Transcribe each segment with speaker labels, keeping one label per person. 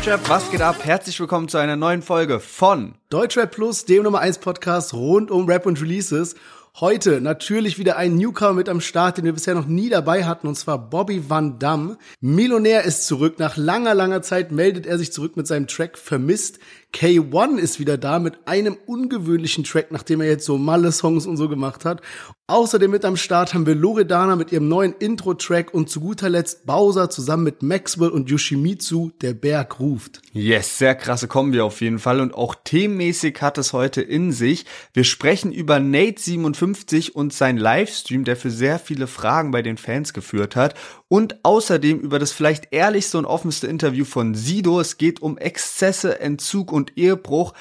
Speaker 1: Deutschrap, was geht ab? Herzlich willkommen zu einer neuen Folge von
Speaker 2: Deutschrap Plus, dem Nummer 1 Podcast rund um Rap und Releases. Heute natürlich wieder ein Newcomer mit am Start, den wir bisher noch nie dabei hatten, und zwar Bobby Van Damme. Millionär ist zurück. Nach langer, langer Zeit meldet er sich zurück mit seinem Track Vermisst. K1 ist wieder da mit einem ungewöhnlichen Track, nachdem er jetzt so Malle-Songs und so gemacht hat. Außerdem mit am Start haben wir Loredana mit ihrem neuen Intro-Track und zu guter Letzt Bowser zusammen mit Maxwell und Yoshimitsu, der Berg ruft.
Speaker 1: Yes, sehr krasse Kombi auf jeden Fall und auch themenmäßig hat es heute in sich. Wir sprechen über Nate57 und sein Livestream, der für sehr viele Fragen bei den Fans geführt hat und außerdem über das vielleicht ehrlichste und offenste Interview von Sido. Es geht um Exzesse, Entzug und Ehebruch.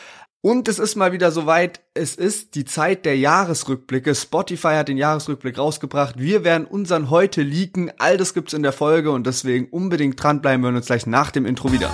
Speaker 1: Und es ist mal wieder soweit, es ist die Zeit der Jahresrückblicke. Spotify hat den Jahresrückblick rausgebracht. Wir werden unseren heute leaken. All das gibt's in der Folge und deswegen unbedingt dranbleiben. Wir uns gleich nach dem Intro wieder.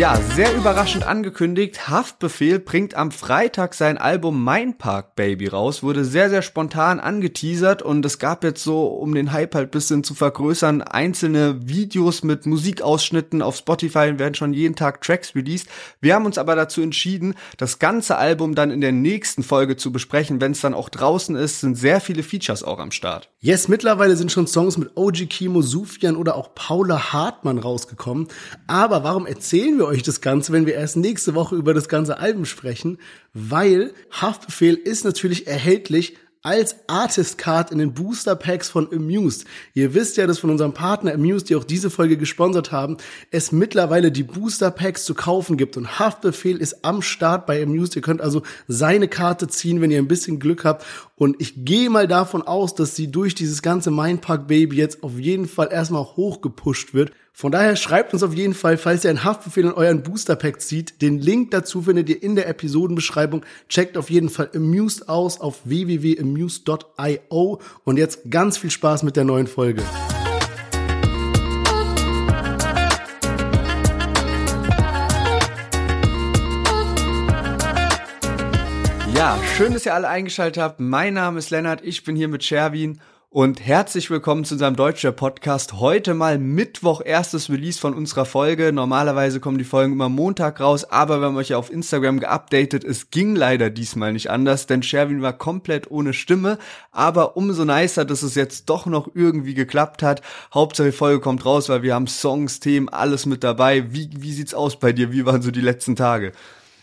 Speaker 1: Ja, sehr überraschend angekündigt. Haftbefehl bringt am Freitag sein Album Mein Park Baby raus. Wurde sehr, sehr spontan angeteasert und es gab jetzt so, um den Hype halt bisschen zu vergrößern, einzelne Videos mit Musikausschnitten auf Spotify werden schon jeden Tag Tracks released. Wir haben uns aber dazu entschieden, das ganze Album dann in der nächsten Folge zu besprechen. Wenn es dann auch draußen ist, sind sehr viele Features auch am Start.
Speaker 2: Yes, mittlerweile sind schon Songs mit OG Kimo, Sufjan oder auch Paula Hartmann rausgekommen. Aber warum erzählen wir euch das Ganze, wenn wir erst nächste Woche über das ganze Album sprechen, weil Haftbefehl ist natürlich erhältlich als Artist Card in den Booster Packs von Amused. Ihr wisst ja, dass von unserem Partner Amused, die auch diese Folge gesponsert haben, es mittlerweile die Booster Packs zu kaufen gibt und Haftbefehl ist am Start bei Amused. Ihr könnt also seine Karte ziehen, wenn ihr ein bisschen Glück habt und ich gehe mal davon aus, dass sie durch dieses ganze Mindpark Baby jetzt auf jeden Fall erstmal hochgepusht wird. Von daher schreibt uns auf jeden Fall, falls ihr einen Haftbefehl in euren Booster Pack zieht. Den Link dazu findet ihr in der Episodenbeschreibung. Checkt auf jeden Fall Amused aus auf www.amused.io und jetzt ganz viel Spaß mit der neuen Folge.
Speaker 1: Ja, schön, dass ihr alle eingeschaltet habt. Mein Name ist Lennart, ich bin hier mit Sherwin und herzlich willkommen zu unserem Deutscher Podcast. Heute mal Mittwoch erstes Release von unserer Folge. Normalerweise kommen die Folgen immer Montag raus, aber wir haben euch ja auf Instagram geupdatet. Es ging leider diesmal nicht anders, denn Sherwin war komplett ohne Stimme, aber umso nicer, dass es jetzt doch noch irgendwie geklappt hat. Hauptsache die Folge kommt raus, weil wir haben Songs, Themen, alles mit dabei. Wie, wie sieht's aus bei dir? Wie waren so die letzten Tage?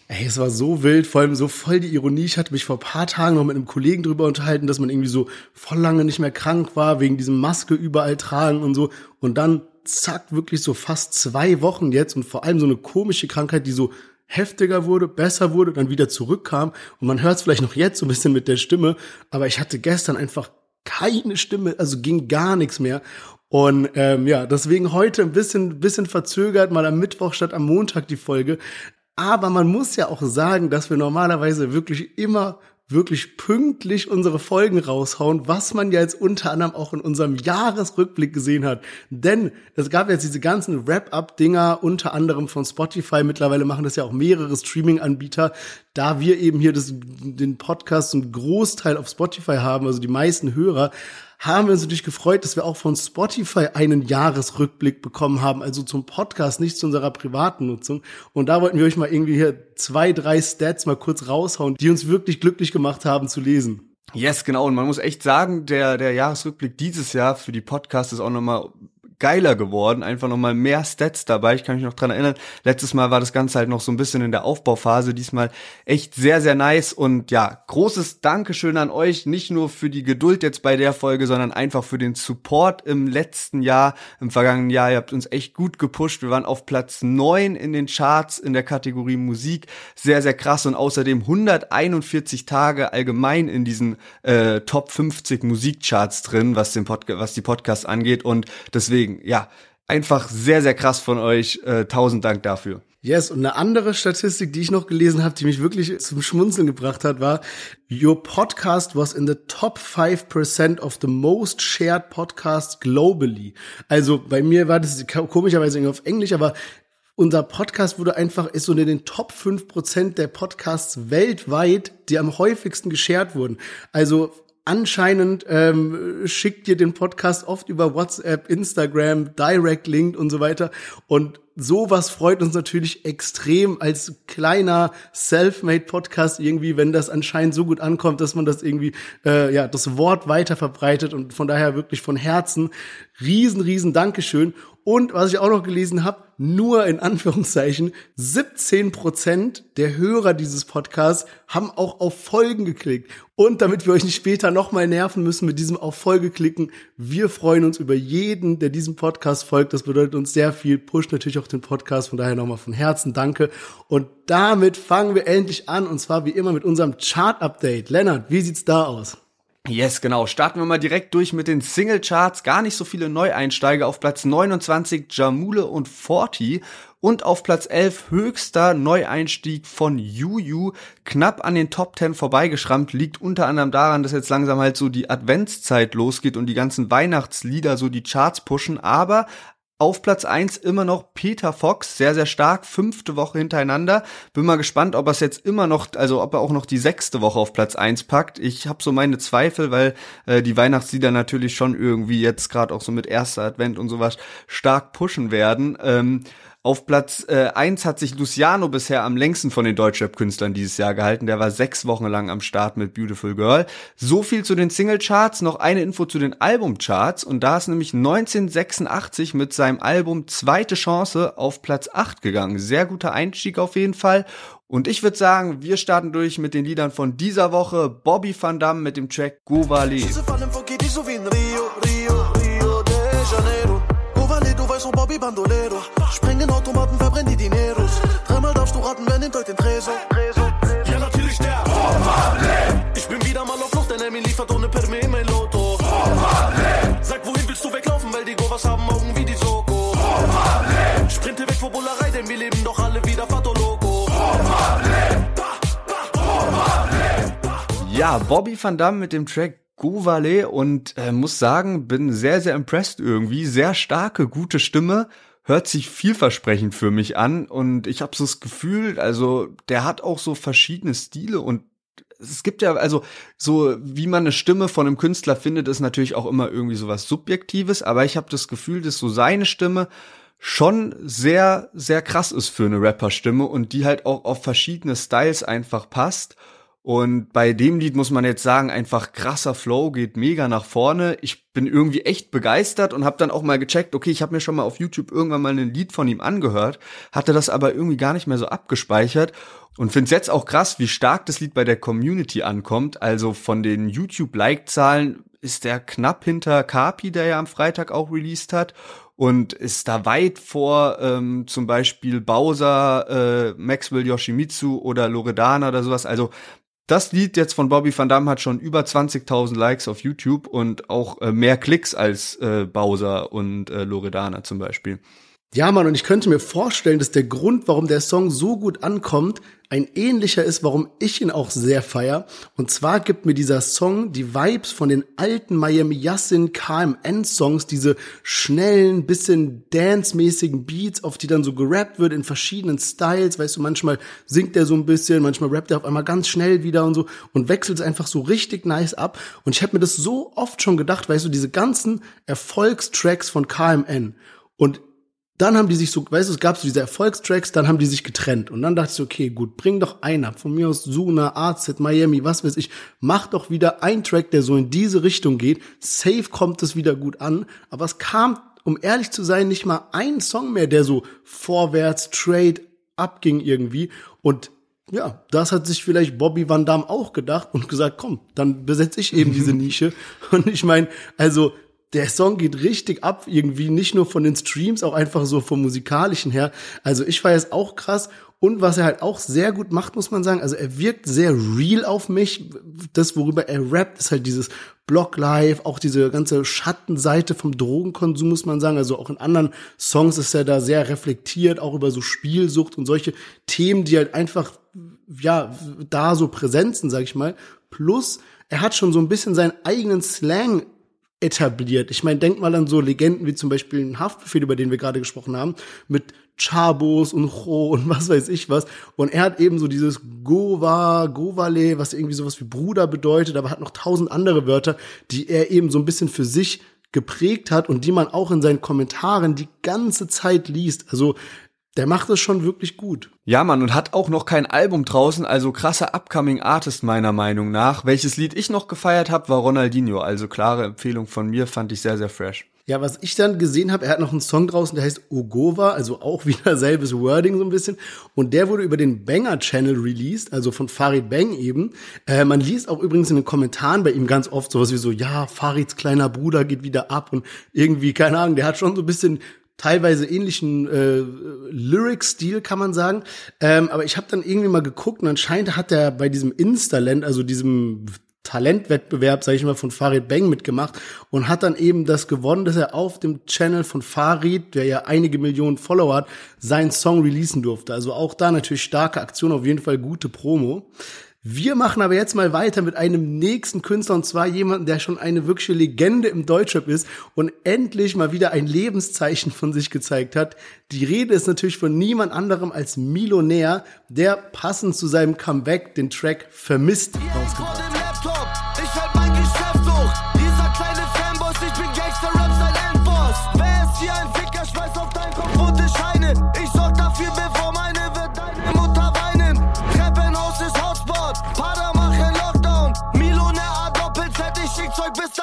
Speaker 2: Ey, es war so wild, vor allem so voll die Ironie. Ich hatte mich vor paar Tagen noch mit einem Kollegen drüber unterhalten, dass man irgendwie so voll lange nicht mehr krank war, wegen diesem Maske überall tragen und so. Und dann zack, wirklich so fast zwei Wochen jetzt und vor allem so eine komische Krankheit, die so heftiger wurde, besser wurde, dann wieder zurückkam. Und man hört es vielleicht noch jetzt so ein bisschen mit der Stimme, aber ich hatte gestern einfach keine Stimme, also ging gar nichts mehr. Und ähm, ja, deswegen heute ein bisschen, bisschen verzögert, mal am Mittwoch statt am Montag die Folge. Aber man muss ja auch sagen, dass wir normalerweise wirklich immer wirklich pünktlich unsere Folgen raushauen, was man ja jetzt unter anderem auch in unserem Jahresrückblick gesehen hat. Denn es gab jetzt diese ganzen Wrap-up-Dinger, unter anderem von Spotify. Mittlerweile machen das ja auch mehrere Streaming-Anbieter. Da wir eben hier das, den Podcast einen Großteil auf Spotify haben, also die meisten Hörer, haben wir uns natürlich gefreut, dass wir auch von Spotify einen Jahresrückblick bekommen haben, also zum Podcast, nicht zu unserer privaten Nutzung. Und da wollten wir euch mal irgendwie hier zwei, drei Stats mal kurz raushauen, die uns wirklich glücklich gemacht haben zu lesen.
Speaker 1: Yes, genau. Und man muss echt sagen, der, der Jahresrückblick dieses Jahr für die Podcasts ist auch nochmal geiler geworden, einfach nochmal mehr Stats dabei. Ich kann mich noch dran erinnern, letztes Mal war das Ganze halt noch so ein bisschen in der Aufbauphase, diesmal echt sehr, sehr nice und ja, großes Dankeschön an euch, nicht nur für die Geduld jetzt bei der Folge, sondern einfach für den Support im letzten Jahr, im vergangenen Jahr. Ihr habt uns echt gut gepusht. Wir waren auf Platz neun in den Charts in der Kategorie Musik. Sehr, sehr krass und außerdem 141 Tage allgemein in diesen äh, Top 50 Musikcharts drin, was den Podcast, was die Podcasts angeht und deswegen deswegen, ja, einfach sehr, sehr krass von euch. Äh, tausend Dank dafür.
Speaker 2: Yes, und eine andere Statistik, die ich noch gelesen habe, die mich wirklich zum Schmunzeln gebracht hat, war, Your podcast was in the top 5% of the most shared podcasts globally. Also bei mir war das komischerweise irgendwie auf Englisch, aber unser Podcast wurde einfach, ist so in den Top 5% der Podcasts weltweit, die am häufigsten geshared wurden. Also Anscheinend ähm, schickt ihr den Podcast oft über WhatsApp, Instagram, Direct Link und so weiter. Und sowas freut uns natürlich extrem als kleiner Selfmade Podcast irgendwie, wenn das anscheinend so gut ankommt, dass man das irgendwie äh, ja das Wort weiter verbreitet und von daher wirklich von Herzen riesen riesen Dankeschön und was ich auch noch gelesen habe, nur in Anführungszeichen 17 Prozent der Hörer dieses Podcasts haben auch auf Folgen geklickt. Und damit wir euch nicht später nochmal nerven müssen mit diesem auf Folge klicken, wir freuen uns über jeden, der diesem Podcast folgt. Das bedeutet uns sehr viel, pusht natürlich auch den Podcast. Von daher nochmal von Herzen danke. Und damit fangen wir endlich an und zwar wie immer mit unserem Chart-Update. Lennart, wie sieht's da aus?
Speaker 1: Yes, genau. Starten wir mal direkt durch mit den Single-Charts. Gar nicht so viele Neueinsteiger. Auf Platz 29 Jamule und Forti. Und auf Platz 11 höchster Neueinstieg von Juju. Knapp an den Top 10 vorbeigeschrammt. Liegt unter anderem daran, dass jetzt langsam halt so die Adventszeit losgeht und die ganzen Weihnachtslieder so die Charts pushen. Aber auf Platz eins immer noch Peter Fox, sehr, sehr stark, fünfte Woche hintereinander. Bin mal gespannt, ob er es jetzt immer noch, also ob er auch noch die sechste Woche auf Platz eins packt. Ich habe so meine Zweifel, weil äh, die Weihnachtslieder natürlich schon irgendwie jetzt gerade auch so mit erster Advent und sowas stark pushen werden. Ähm, auf Platz äh, 1 hat sich Luciano bisher am längsten von den Deutschrap-Künstlern dieses Jahr gehalten. Der war sechs Wochen lang am Start mit Beautiful Girl. So viel zu den Single-Charts. Noch eine Info zu den Album-Charts. Und da ist nämlich 1986 mit seinem Album Zweite Chance auf Platz 8 gegangen. Sehr guter Einstieg auf jeden Fall. Und ich würde sagen, wir starten durch mit den Liedern von dieser Woche. Bobby Van Damme mit dem Track Govali. Bobby Bandolero sprengen Automaten, verbrennen die Dineros. Dreimal darfst du raten, wer nimmt heute den Tresor? Ja, natürlich der. Ich bin wieder mal auf Flucht, denn Emmy liefert ohne Perme in mein Lotto. Sag, wohin willst du weglaufen, weil die Govas haben Augen wie die Soko. Sprinte weg vor Bullerei, denn wir leben doch alle wieder Fato Loco. Ja, Bobby Van Damme mit dem Track Govale und äh, muss sagen, bin sehr, sehr impressed irgendwie. Sehr starke, gute Stimme hört sich vielversprechend für mich an und ich habe so das Gefühl, also der hat auch so verschiedene Stile und es gibt ja also so wie man eine Stimme von einem Künstler findet, ist natürlich auch immer irgendwie so was subjektives, aber ich habe das Gefühl, dass so seine Stimme schon sehr sehr krass ist für eine Rapperstimme und die halt auch auf verschiedene Styles einfach passt und bei dem Lied muss man jetzt sagen, einfach krasser Flow, geht mega nach vorne. Ich bin irgendwie echt begeistert und habe dann auch mal gecheckt, okay, ich habe mir schon mal auf YouTube irgendwann mal ein Lied von ihm angehört, hatte das aber irgendwie gar nicht mehr so abgespeichert und finde es jetzt auch krass, wie stark das Lied bei der Community ankommt. Also von den YouTube-Like-Zahlen ist der knapp hinter Kapi, der ja am Freitag auch released hat und ist da weit vor ähm, zum Beispiel Bowser, äh, Maxwell Yoshimitsu oder Loredana oder sowas. Also das Lied jetzt von Bobby Van Damme hat schon über 20.000 Likes auf YouTube und auch äh, mehr Klicks als äh, Bowser und äh, Loredana zum Beispiel.
Speaker 2: Ja, Mann, und ich könnte mir vorstellen, dass der Grund, warum der Song so gut ankommt, ein ähnlicher ist, warum ich ihn auch sehr feier. Und zwar gibt mir dieser Song die Vibes von den alten Miami Yassin KMN Songs, diese schnellen, bisschen dance-mäßigen Beats, auf die dann so gerappt wird in verschiedenen Styles. Weißt du, manchmal singt der so ein bisschen, manchmal rappt er auf einmal ganz schnell wieder und so und wechselt es einfach so richtig nice ab. Und ich habe mir das so oft schon gedacht, weißt du, diese ganzen Erfolgstracks von KMN. Und dann haben die sich so, weißt du, es gab so diese Erfolgstracks, dann haben die sich getrennt. Und dann dachte ich, okay, gut, bring doch einen ab. Von mir aus Suna, AZ, Miami, was weiß ich. Mach doch wieder einen Track, der so in diese Richtung geht. Safe kommt es wieder gut an. Aber es kam, um ehrlich zu sein, nicht mal ein Song mehr, der so vorwärts, trade, abging irgendwie. Und ja, das hat sich vielleicht Bobby Van Damme auch gedacht und gesagt, komm, dann besetze ich eben diese Nische. Und ich meine, also der Song geht richtig ab, irgendwie nicht nur von den Streams, auch einfach so vom musikalischen her. Also ich war jetzt auch krass. Und was er halt auch sehr gut macht, muss man sagen, also er wirkt sehr real auf mich. Das, worüber er rappt, ist halt dieses Block Live, auch diese ganze Schattenseite vom Drogenkonsum, muss man sagen. Also auch in anderen Songs ist er da sehr reflektiert, auch über so Spielsucht und solche Themen, die halt einfach, ja, da so präsent sind, sag ich mal. Plus, er hat schon so ein bisschen seinen eigenen Slang etabliert. Ich meine, denk mal an so Legenden wie zum Beispiel ein Haftbefehl, über den wir gerade gesprochen haben, mit Chabos und Cho und was weiß ich was. Und er hat eben so dieses Gova, Govale, was irgendwie sowas wie Bruder bedeutet, aber hat noch tausend andere Wörter, die er eben so ein bisschen für sich geprägt hat und die man auch in seinen Kommentaren die ganze Zeit liest. Also der macht es schon wirklich gut.
Speaker 1: Ja, Mann, und hat auch noch kein Album draußen, also krasser Upcoming Artist meiner Meinung nach. Welches Lied ich noch gefeiert habe, war Ronaldinho, also klare Empfehlung von mir, fand ich sehr, sehr fresh.
Speaker 2: Ja, was ich dann gesehen habe, er hat noch einen Song draußen, der heißt Ogova, also auch wieder selbes Wording so ein bisschen. Und der wurde über den Banger Channel released, also von Farid Bang eben. Äh, man liest auch übrigens in den Kommentaren bei ihm ganz oft sowas wie so, ja, Farids kleiner Bruder geht wieder ab und irgendwie, keine Ahnung, der hat schon so ein bisschen teilweise ähnlichen äh, Lyric-Stil, kann man sagen. Ähm, aber ich habe dann irgendwie mal geguckt und anscheinend hat er bei diesem Instaland, also diesem Talentwettbewerb, sage ich mal, von Farid Bang mitgemacht und hat dann eben das gewonnen, dass er auf dem Channel von Farid, der ja einige Millionen Follower hat, seinen Song releasen durfte. Also auch da natürlich starke Aktion, auf jeden Fall gute Promo. Wir machen aber jetzt mal weiter mit einem nächsten Künstler und zwar jemanden, der schon eine wirkliche Legende im Deutschrap ist und endlich mal wieder ein Lebenszeichen von sich gezeigt hat. Die Rede ist natürlich von niemand anderem als Milonär, der passend zu seinem Comeback den Track Vermisst rausgebracht hat.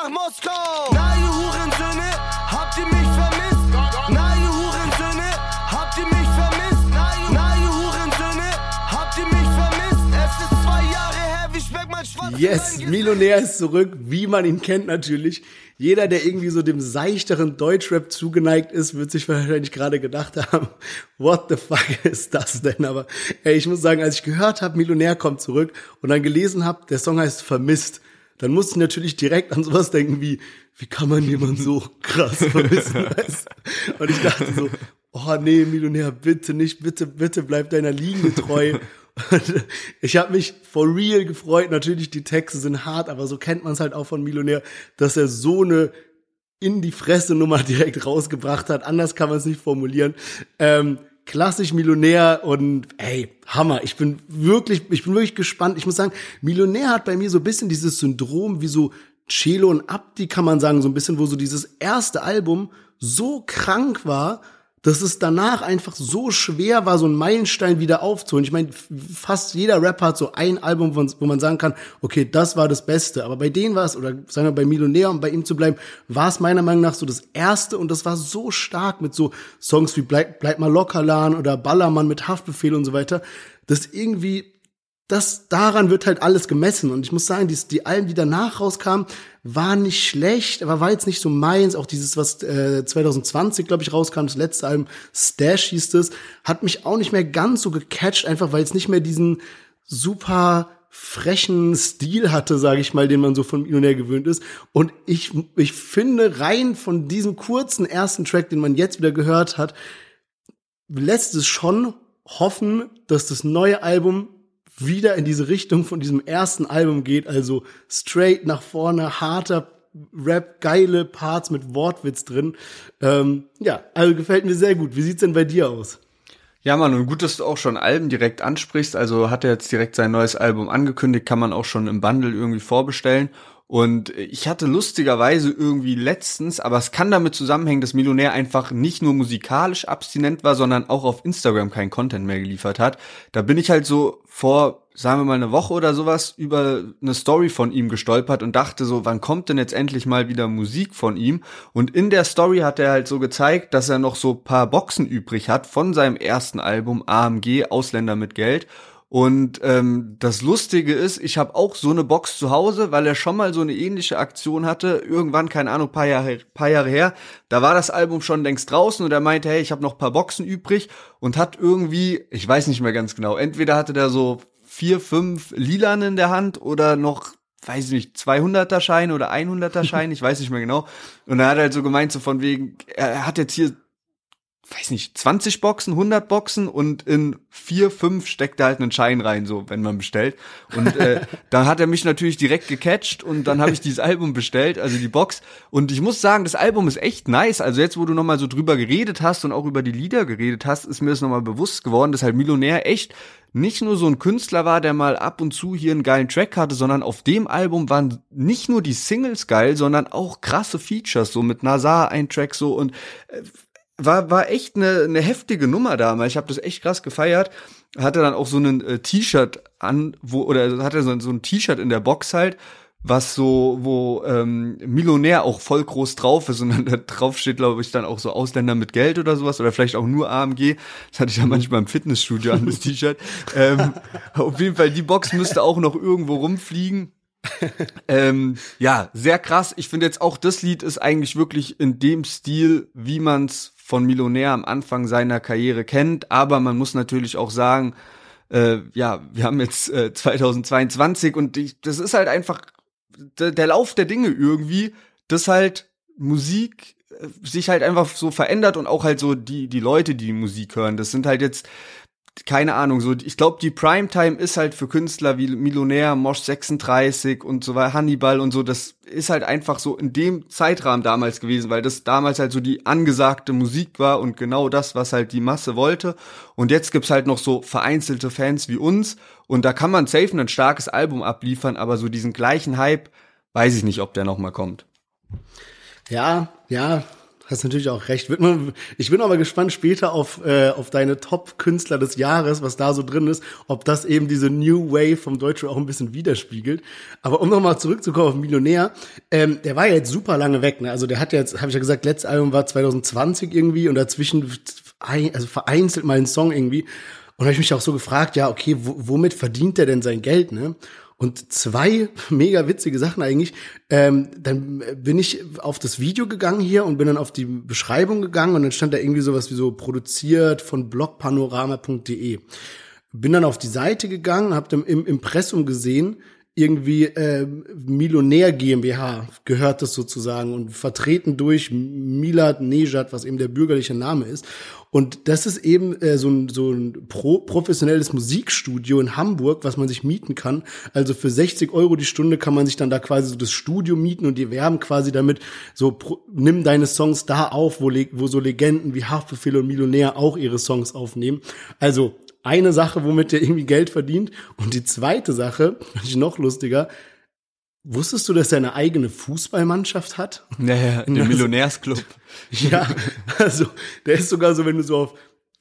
Speaker 1: Nach Moskau. Na, ihr Hurensöhne, habt ihr mich vermisst? Na, ihr Hurensöhne, habt ihr mich vermisst? Na, ihr Hurensöhne, habt ihr mich vermisst? Es ist zwei Jahre her, wie schmeckt mein Schwarz?
Speaker 2: Yes, Millionär ist zurück, wie man ihn kennt natürlich. Jeder, der irgendwie so dem seichteren Deutschrap zugeneigt ist, wird sich wahrscheinlich gerade gedacht haben, what the fuck ist das denn? Aber ey, ich muss sagen, als ich gehört habe, Millionär kommt zurück und dann gelesen habe, der Song heißt Vermisst, dann musste ich natürlich direkt an sowas denken wie, wie kann man jemanden so krass vermissen? Weißt? Und ich dachte so, oh nee, Millionär, bitte nicht, bitte, bitte bleib deiner Linie treu. Und ich habe mich for real gefreut. Natürlich, die Texte sind hart, aber so kennt man es halt auch von Millionär, dass er so eine in die Fresse Nummer direkt rausgebracht hat. Anders kann man es nicht formulieren. Ähm, klassisch Millionär und ey, Hammer. Ich bin wirklich, ich bin wirklich gespannt. Ich muss sagen, Millionär hat bei mir so ein bisschen dieses Syndrom wie so Celo und Abdi kann man sagen, so ein bisschen, wo so dieses erste Album so krank war, dass es danach einfach so schwer war, so einen Meilenstein wieder aufzuholen. Ich meine, fast jeder Rapper hat so ein Album, wo man sagen kann, okay, das war das Beste. Aber bei denen war es, oder sagen wir bei Millionär, um bei ihm zu bleiben, war es meiner Meinung nach so das Erste und das war so stark mit so Songs wie Bleib, Bleib mal locker, Lan oder Ballermann mit Haftbefehl und so weiter, dass irgendwie das, daran wird halt alles gemessen. Und ich muss sagen, die, die Alben, die danach rauskamen, waren nicht schlecht, aber war jetzt nicht so meins. Auch dieses, was äh, 2020, glaube ich, rauskam, das letzte Album, Stash hieß es, hat mich auch nicht mehr ganz so gecatcht, einfach weil es nicht mehr diesen super frechen Stil hatte, sage ich mal, den man so von Millionär gewöhnt ist. Und ich, ich finde, rein von diesem kurzen ersten Track, den man jetzt wieder gehört hat, lässt es schon hoffen, dass das neue Album wieder in diese Richtung von diesem ersten Album geht, also straight nach vorne, harter Rap, geile Parts mit Wortwitz drin. Ähm, ja, also gefällt mir sehr gut. Wie sieht's denn bei dir aus?
Speaker 1: Ja, Mann, und gut, dass du auch schon Alben direkt ansprichst. Also hat er jetzt direkt sein neues Album angekündigt, kann man auch schon im Bundle irgendwie vorbestellen. Und ich hatte lustigerweise irgendwie letztens, aber es kann damit zusammenhängen, dass Millionär einfach nicht nur musikalisch abstinent war, sondern auch auf Instagram kein Content mehr geliefert hat. Da bin ich halt so vor, sagen wir mal, eine Woche oder sowas über eine Story von ihm gestolpert und dachte so, wann kommt denn jetzt endlich mal wieder Musik von ihm? Und in der Story hat er halt so gezeigt, dass er noch so paar Boxen übrig hat von seinem ersten Album AMG, Ausländer mit Geld. Und ähm, das Lustige ist, ich habe auch so eine Box zu Hause, weil er schon mal so eine ähnliche Aktion hatte. Irgendwann, keine Ahnung, paar Jahre, paar Jahre her. Da war das Album schon längst draußen und er meinte, hey, ich habe noch paar Boxen übrig und hat irgendwie, ich weiß nicht mehr ganz genau, entweder hatte der so vier, fünf Lilan in der Hand oder noch weiß ich nicht, 200er Schein oder 100er Schein, ich weiß nicht mehr genau. Und er hat halt so gemeint, so von wegen, er hat jetzt hier weiß nicht, 20 Boxen, 100 Boxen und in vier, fünf steckt er halt einen Schein rein, so, wenn man bestellt. Und äh, dann hat er mich natürlich direkt gecatcht und dann habe ich dieses Album bestellt, also die Box. Und ich muss sagen, das Album ist echt nice. Also jetzt, wo du nochmal so drüber geredet hast und auch über die Lieder geredet hast, ist mir das nochmal bewusst geworden, dass halt Millionär echt nicht nur so ein Künstler war, der mal ab und zu hier einen geilen Track hatte, sondern auf dem Album waren nicht nur die Singles geil, sondern auch krasse Features, so mit Nazar ein Track so und äh, war, war echt eine, eine heftige Nummer damals. Ich habe das echt krass gefeiert. Hatte dann auch so ein äh, T-Shirt an, wo, oder hatte so, so ein T-Shirt in der Box halt, was so, wo ähm, Millionär auch voll groß drauf ist und dann da drauf steht, glaube ich, dann auch so Ausländer mit Geld oder sowas oder vielleicht auch nur AMG. Das hatte ich ja manchmal im Fitnessstudio an, das T-Shirt. ähm, auf jeden Fall, die Box müsste auch noch irgendwo rumfliegen. ähm, ja, sehr krass. Ich finde jetzt auch das Lied ist eigentlich wirklich in dem Stil, wie man's von Millionär am Anfang seiner Karriere kennt. Aber man muss natürlich auch sagen, äh, ja, wir haben jetzt äh, 2022 und ich, das ist halt einfach der, Lauf der Dinge irgendwie, dass halt Musik äh, sich halt einfach so verändert und auch halt so die die Leute, die Musik hören, das sind halt jetzt keine Ahnung, so ich glaube, die Primetime ist halt für Künstler wie Millionär, Mosch 36 und so weiter, Hannibal und so, das ist halt einfach so in dem Zeitrahmen damals gewesen, weil das damals halt so die angesagte Musik war und genau das, was halt die Masse wollte. Und jetzt gibt's halt noch so vereinzelte Fans wie uns und da kann man safe ein starkes Album abliefern, aber so diesen gleichen Hype, weiß ich nicht, ob der noch mal kommt.
Speaker 2: Ja, ja, Hast natürlich auch recht. Ich bin aber gespannt später auf, äh, auf deine Top-Künstler des Jahres, was da so drin ist, ob das eben diese New Wave vom Deutschen auch ein bisschen widerspiegelt. Aber um nochmal zurückzukommen auf Millionär, ähm, der war ja jetzt super lange weg. Ne? Also der hat jetzt, habe ich ja gesagt, letztes Album war 2020 irgendwie und dazwischen also vereinzelt mal einen Song irgendwie. Und habe ich mich auch so gefragt, ja, okay, womit verdient der denn sein Geld, ne? Und zwei mega witzige Sachen eigentlich. Ähm, dann bin ich auf das Video gegangen hier und bin dann auf die Beschreibung gegangen und dann stand da irgendwie sowas wie so produziert von blogpanorama.de. Bin dann auf die Seite gegangen, habe dann im Impressum gesehen, irgendwie äh, Millionär GmbH gehört das sozusagen und vertreten durch Milad Nejad, was eben der bürgerliche Name ist. Und das ist eben äh, so ein, so ein pro, professionelles Musikstudio in Hamburg, was man sich mieten kann. Also für 60 Euro die Stunde kann man sich dann da quasi so das Studio mieten und die werben quasi damit so, nimm deine Songs da auf, wo, wo so Legenden wie Haftbefehl und Millionär auch ihre Songs aufnehmen. Also eine Sache, womit der irgendwie Geld verdient. Und die zweite Sache, ich noch lustiger, Wusstest du, dass er eine eigene Fußballmannschaft hat?
Speaker 1: Naja, der Millionärsclub.
Speaker 2: Ja, also der ist sogar so, wenn du so auf,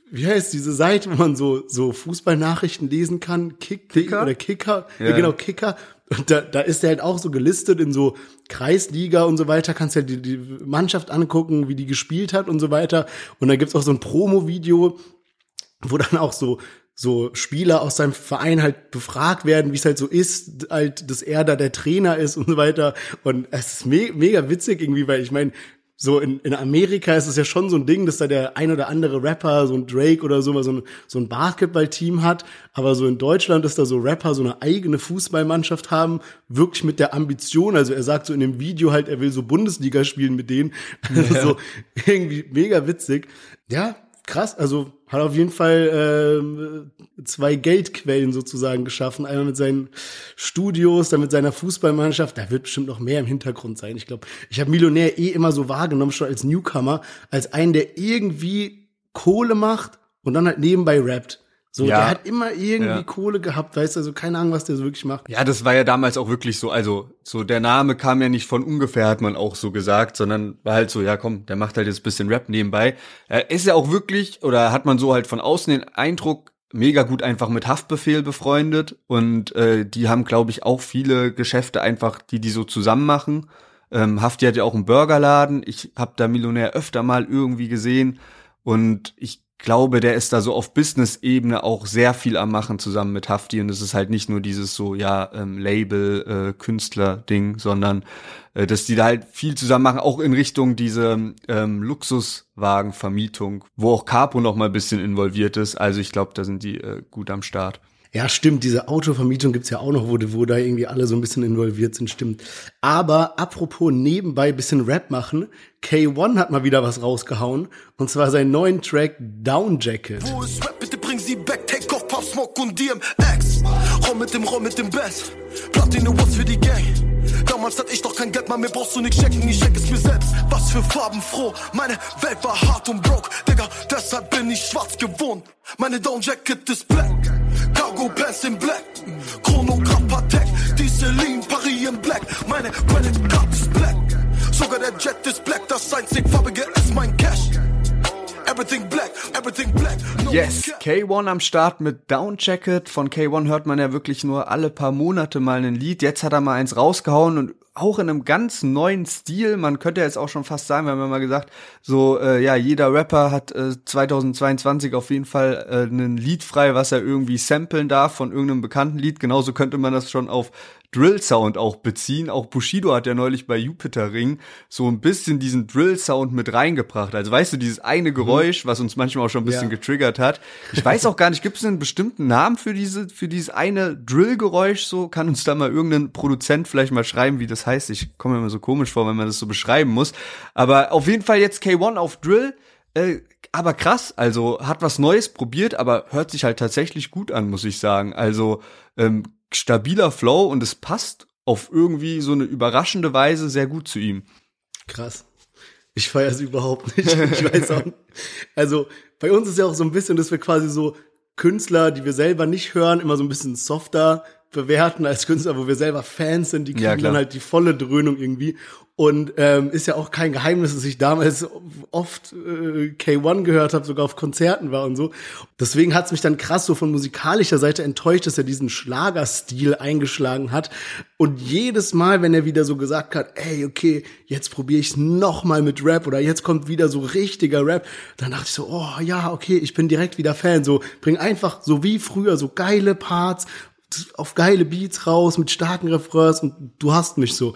Speaker 2: wie heißt diese Seite, wo man so so Fußballnachrichten lesen kann, Kick Kicker oder Kicker, ja. ja. genau Kicker. Und da, da ist er halt auch so gelistet in so Kreisliga und so weiter. Kannst ja halt die, die Mannschaft angucken, wie die gespielt hat und so weiter. Und da gibt's auch so ein Promo-Video, wo dann auch so so Spieler aus seinem Verein halt befragt werden, wie es halt so ist, halt, dass er da der Trainer ist und so weiter. Und es ist me mega witzig irgendwie, weil ich meine, so in, in Amerika ist es ja schon so ein Ding, dass da der ein oder andere Rapper, so ein Drake oder so, so ein, so ein Basketballteam hat. Aber so in Deutschland ist da so Rapper so eine eigene Fußballmannschaft haben, wirklich mit der Ambition. Also er sagt so in dem Video halt, er will so Bundesliga spielen mit denen. Ja. so irgendwie mega witzig. Ja, krass. Also hat auf jeden Fall äh, zwei Geldquellen sozusagen geschaffen. Einmal mit seinen Studios, dann mit seiner Fußballmannschaft. Da wird bestimmt noch mehr im Hintergrund sein. Ich glaube, ich habe Millionär eh immer so wahrgenommen, schon als Newcomer, als einen, der irgendwie Kohle macht und dann halt nebenbei rappt. So, ja. der hat immer irgendwie ja. Kohle gehabt, weißt du, also keine Ahnung, was der so wirklich macht.
Speaker 1: Ja, das war ja damals auch wirklich so, also so der Name kam ja nicht von ungefähr, hat man auch so gesagt, sondern war halt so, ja komm, der macht halt jetzt bisschen Rap nebenbei. Er ist ja auch wirklich, oder hat man so halt von außen den Eindruck, mega gut einfach mit Haftbefehl befreundet und äh, die haben, glaube ich, auch viele Geschäfte einfach, die die so zusammen machen. Ähm, Hafti hat ja auch einen Burgerladen, ich habe da Millionär öfter mal irgendwie gesehen und ich glaube, der ist da so auf Business-Ebene auch sehr viel am Machen zusammen mit Hafti und es ist halt nicht nur dieses so, ja, ähm, Label, äh, Künstler-Ding, sondern äh, dass die da halt viel zusammen machen, auch in Richtung diese ähm, Luxuswagenvermietung, wo auch Capo noch mal ein bisschen involviert ist. Also ich glaube, da sind die äh, gut am Start.
Speaker 2: Ja, stimmt. Diese Autovermietung gibt's ja auch noch, wo, wo da irgendwie alle so ein bisschen involviert sind, stimmt. Aber apropos nebenbei bisschen Rap machen, K1 hat mal wieder was rausgehauen. Und zwar seinen neuen Track Down Jacket.
Speaker 3: Wo ist Rap? Bitte bring sie back. Take off, Pop Smoke und DMX. Roll mit dem, roll mit dem Bass. Platine was für die Gang. Damals hatte ich doch kein Geld, mal mir brauchst du nicht checken, ich check es mir selbst. Was für Farben froh, meine Welt war hart und broke, Digga, deshalb bin ich schwarz gewohnt. Meine Down Jacket ist black, Cargo Pants in black, Chronograph Patek, die Celine Paris in black, meine Credit Card ist black, sogar der Jet ist black, das einzig farbige ist mein Cash. Everything black, everything black. No
Speaker 1: Yes,
Speaker 3: cap.
Speaker 1: K1 am Start mit Down Jacket. Von K1 hört man ja wirklich nur alle paar Monate mal ein Lied. Jetzt hat er mal eins rausgehauen und auch in einem ganz neuen Stil. Man könnte jetzt auch schon fast sagen, wir haben ja mal gesagt, so äh, ja, jeder Rapper hat äh, 2022 auf jeden Fall äh, ein Lied frei, was er irgendwie samplen darf von irgendeinem bekannten Lied. Genauso könnte man das schon auf Drill-Sound auch beziehen. Auch Bushido hat ja neulich bei Jupiter Ring so ein bisschen diesen Drill-Sound mit reingebracht. Also weißt du, dieses eine Geräusch, was uns manchmal auch schon ein bisschen
Speaker 2: Ja.
Speaker 1: getriggert hat. Ich weiß auch gar nicht, gibt es einen bestimmten Namen für diese, für dieses eine Drill-Geräusch? So kann uns da mal irgendein Produzent vielleicht mal schreiben, wie das heißt. Ich komme mir immer so komisch vor, wenn man das so beschreiben muss. Aber auf jeden Fall jetzt K1 auf Drill. Äh, aber krass, also hat was Neues probiert, aber hört sich halt tatsächlich gut an, muss ich sagen. Also ähm, stabiler Flow und es passt auf irgendwie so eine überraschende Weise sehr gut zu ihm.
Speaker 2: Krass. Ich feiere es überhaupt nicht. Ich weiß auch nicht. Also bei uns ist ja auch so ein bisschen, dass wir quasi so Künstler, die wir selber nicht hören, immer so ein bisschen softer bewerten als Künstler, wo wir selber Fans sind, die kriegen
Speaker 1: Ja,
Speaker 2: dann halt die volle Dröhnung irgendwie. Und ähm, ist ja auch kein Geheimnis, dass ich damals oft äh, K1 gehört habe, sogar auf Konzerten war und so. Deswegen hat's mich dann krass so von musikalischer Seite enttäuscht, dass er diesen Schlagerstil eingeschlagen hat. Und jedes Mal, wenn er wieder so gesagt hat, ey, okay, jetzt probiere ich's noch mal mit Rap oder jetzt kommt wieder so richtiger Rap, dann dachte ich so, oh ja, okay, ich bin direkt wieder Fan. So, bring einfach so wie früher so geile Parts auf geile Beats raus mit starken Refrains und du hast mich so.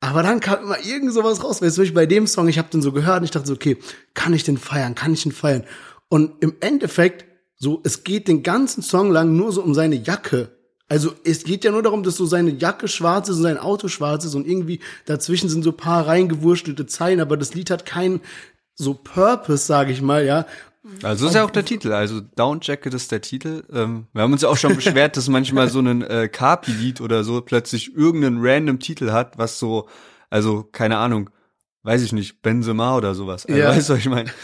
Speaker 2: Aber dann kam immer irgend sowas raus. Weißt du, bei dem Song, ich habe den so gehört und ich dachte so, okay, kann ich den feiern? Kann ich den feiern? Und im Endeffekt, so, es geht den ganzen Song lang nur so um seine Jacke. Also es geht ja nur darum, dass so seine Jacke schwarz ist und sein Auto schwarz ist und irgendwie dazwischen sind so paar reingewurstelte Zeilen, aber das Lied hat keinen so Purpose, sage ich mal, ja.
Speaker 1: Also das ist ja auch der Titel. Also Down Jacket ist der Titel. Ähm, wir haben uns ja auch schon beschwert, dass manchmal so ein äh, Kapi-Lied oder so plötzlich irgendeinen random Titel hat, was so, also keine Ahnung, weiß ich nicht, Benzema oder sowas. Also,
Speaker 2: Ja.
Speaker 1: Weißt du, was ich meine?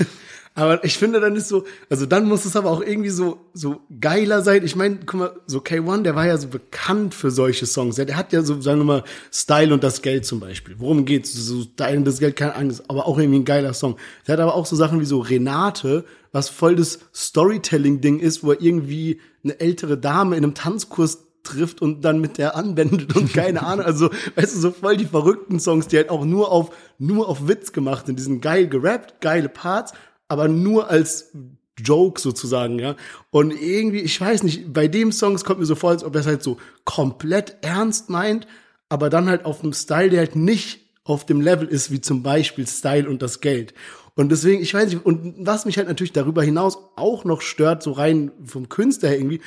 Speaker 2: Aber ich finde, dann ist so, also dann muss es aber auch irgendwie so, so geiler sein. Ich meine, guck mal, so K1, der war ja so bekannt für solche Songs. Der hat ja so, sagen wir mal, Style und das Geld zum Beispiel. Worum geht's? So Style und das Geld, keine Angst, aber auch irgendwie ein geiler Song. Der hat aber auch so Sachen wie so Renate, was voll das Storytelling-Ding ist, wo er irgendwie eine ältere Dame in einem Tanzkurs trifft und dann mit der anwendet und keine Ahnung, also weißt du, so voll die verrückten Songs, die halt auch nur auf nur auf Witz gemacht sind, die sind geil gerappt, geile Parts, aber nur als Joke sozusagen, ja. Und irgendwie, ich weiß nicht, bei dem Song kommt mir so vor, als ob er es halt so komplett ernst meint, aber dann halt auf einem Style, der halt nicht auf dem Level ist, wie zum Beispiel Style und das Geld. Und deswegen, ich weiß nicht, und was mich halt natürlich darüber hinaus auch noch stört, so rein vom Künstler her irgendwie,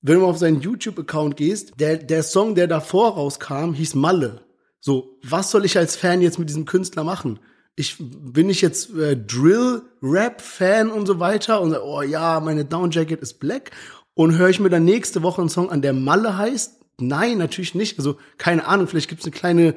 Speaker 2: wenn du mal auf seinen YouTube-Account gehst, der, der Song, der davor rauskam, hieß Malle. So, was soll ich als Fan jetzt mit diesem Künstler machen? Ich bin ich jetzt äh, Drill Rap Fan und so weiter und oh ja, meine Down Jacket ist black und höre ich mir dann nächste Woche einen Song an, der Malle heißt? Nein, natürlich nicht. Also keine Ahnung, vielleicht gibt's eine kleine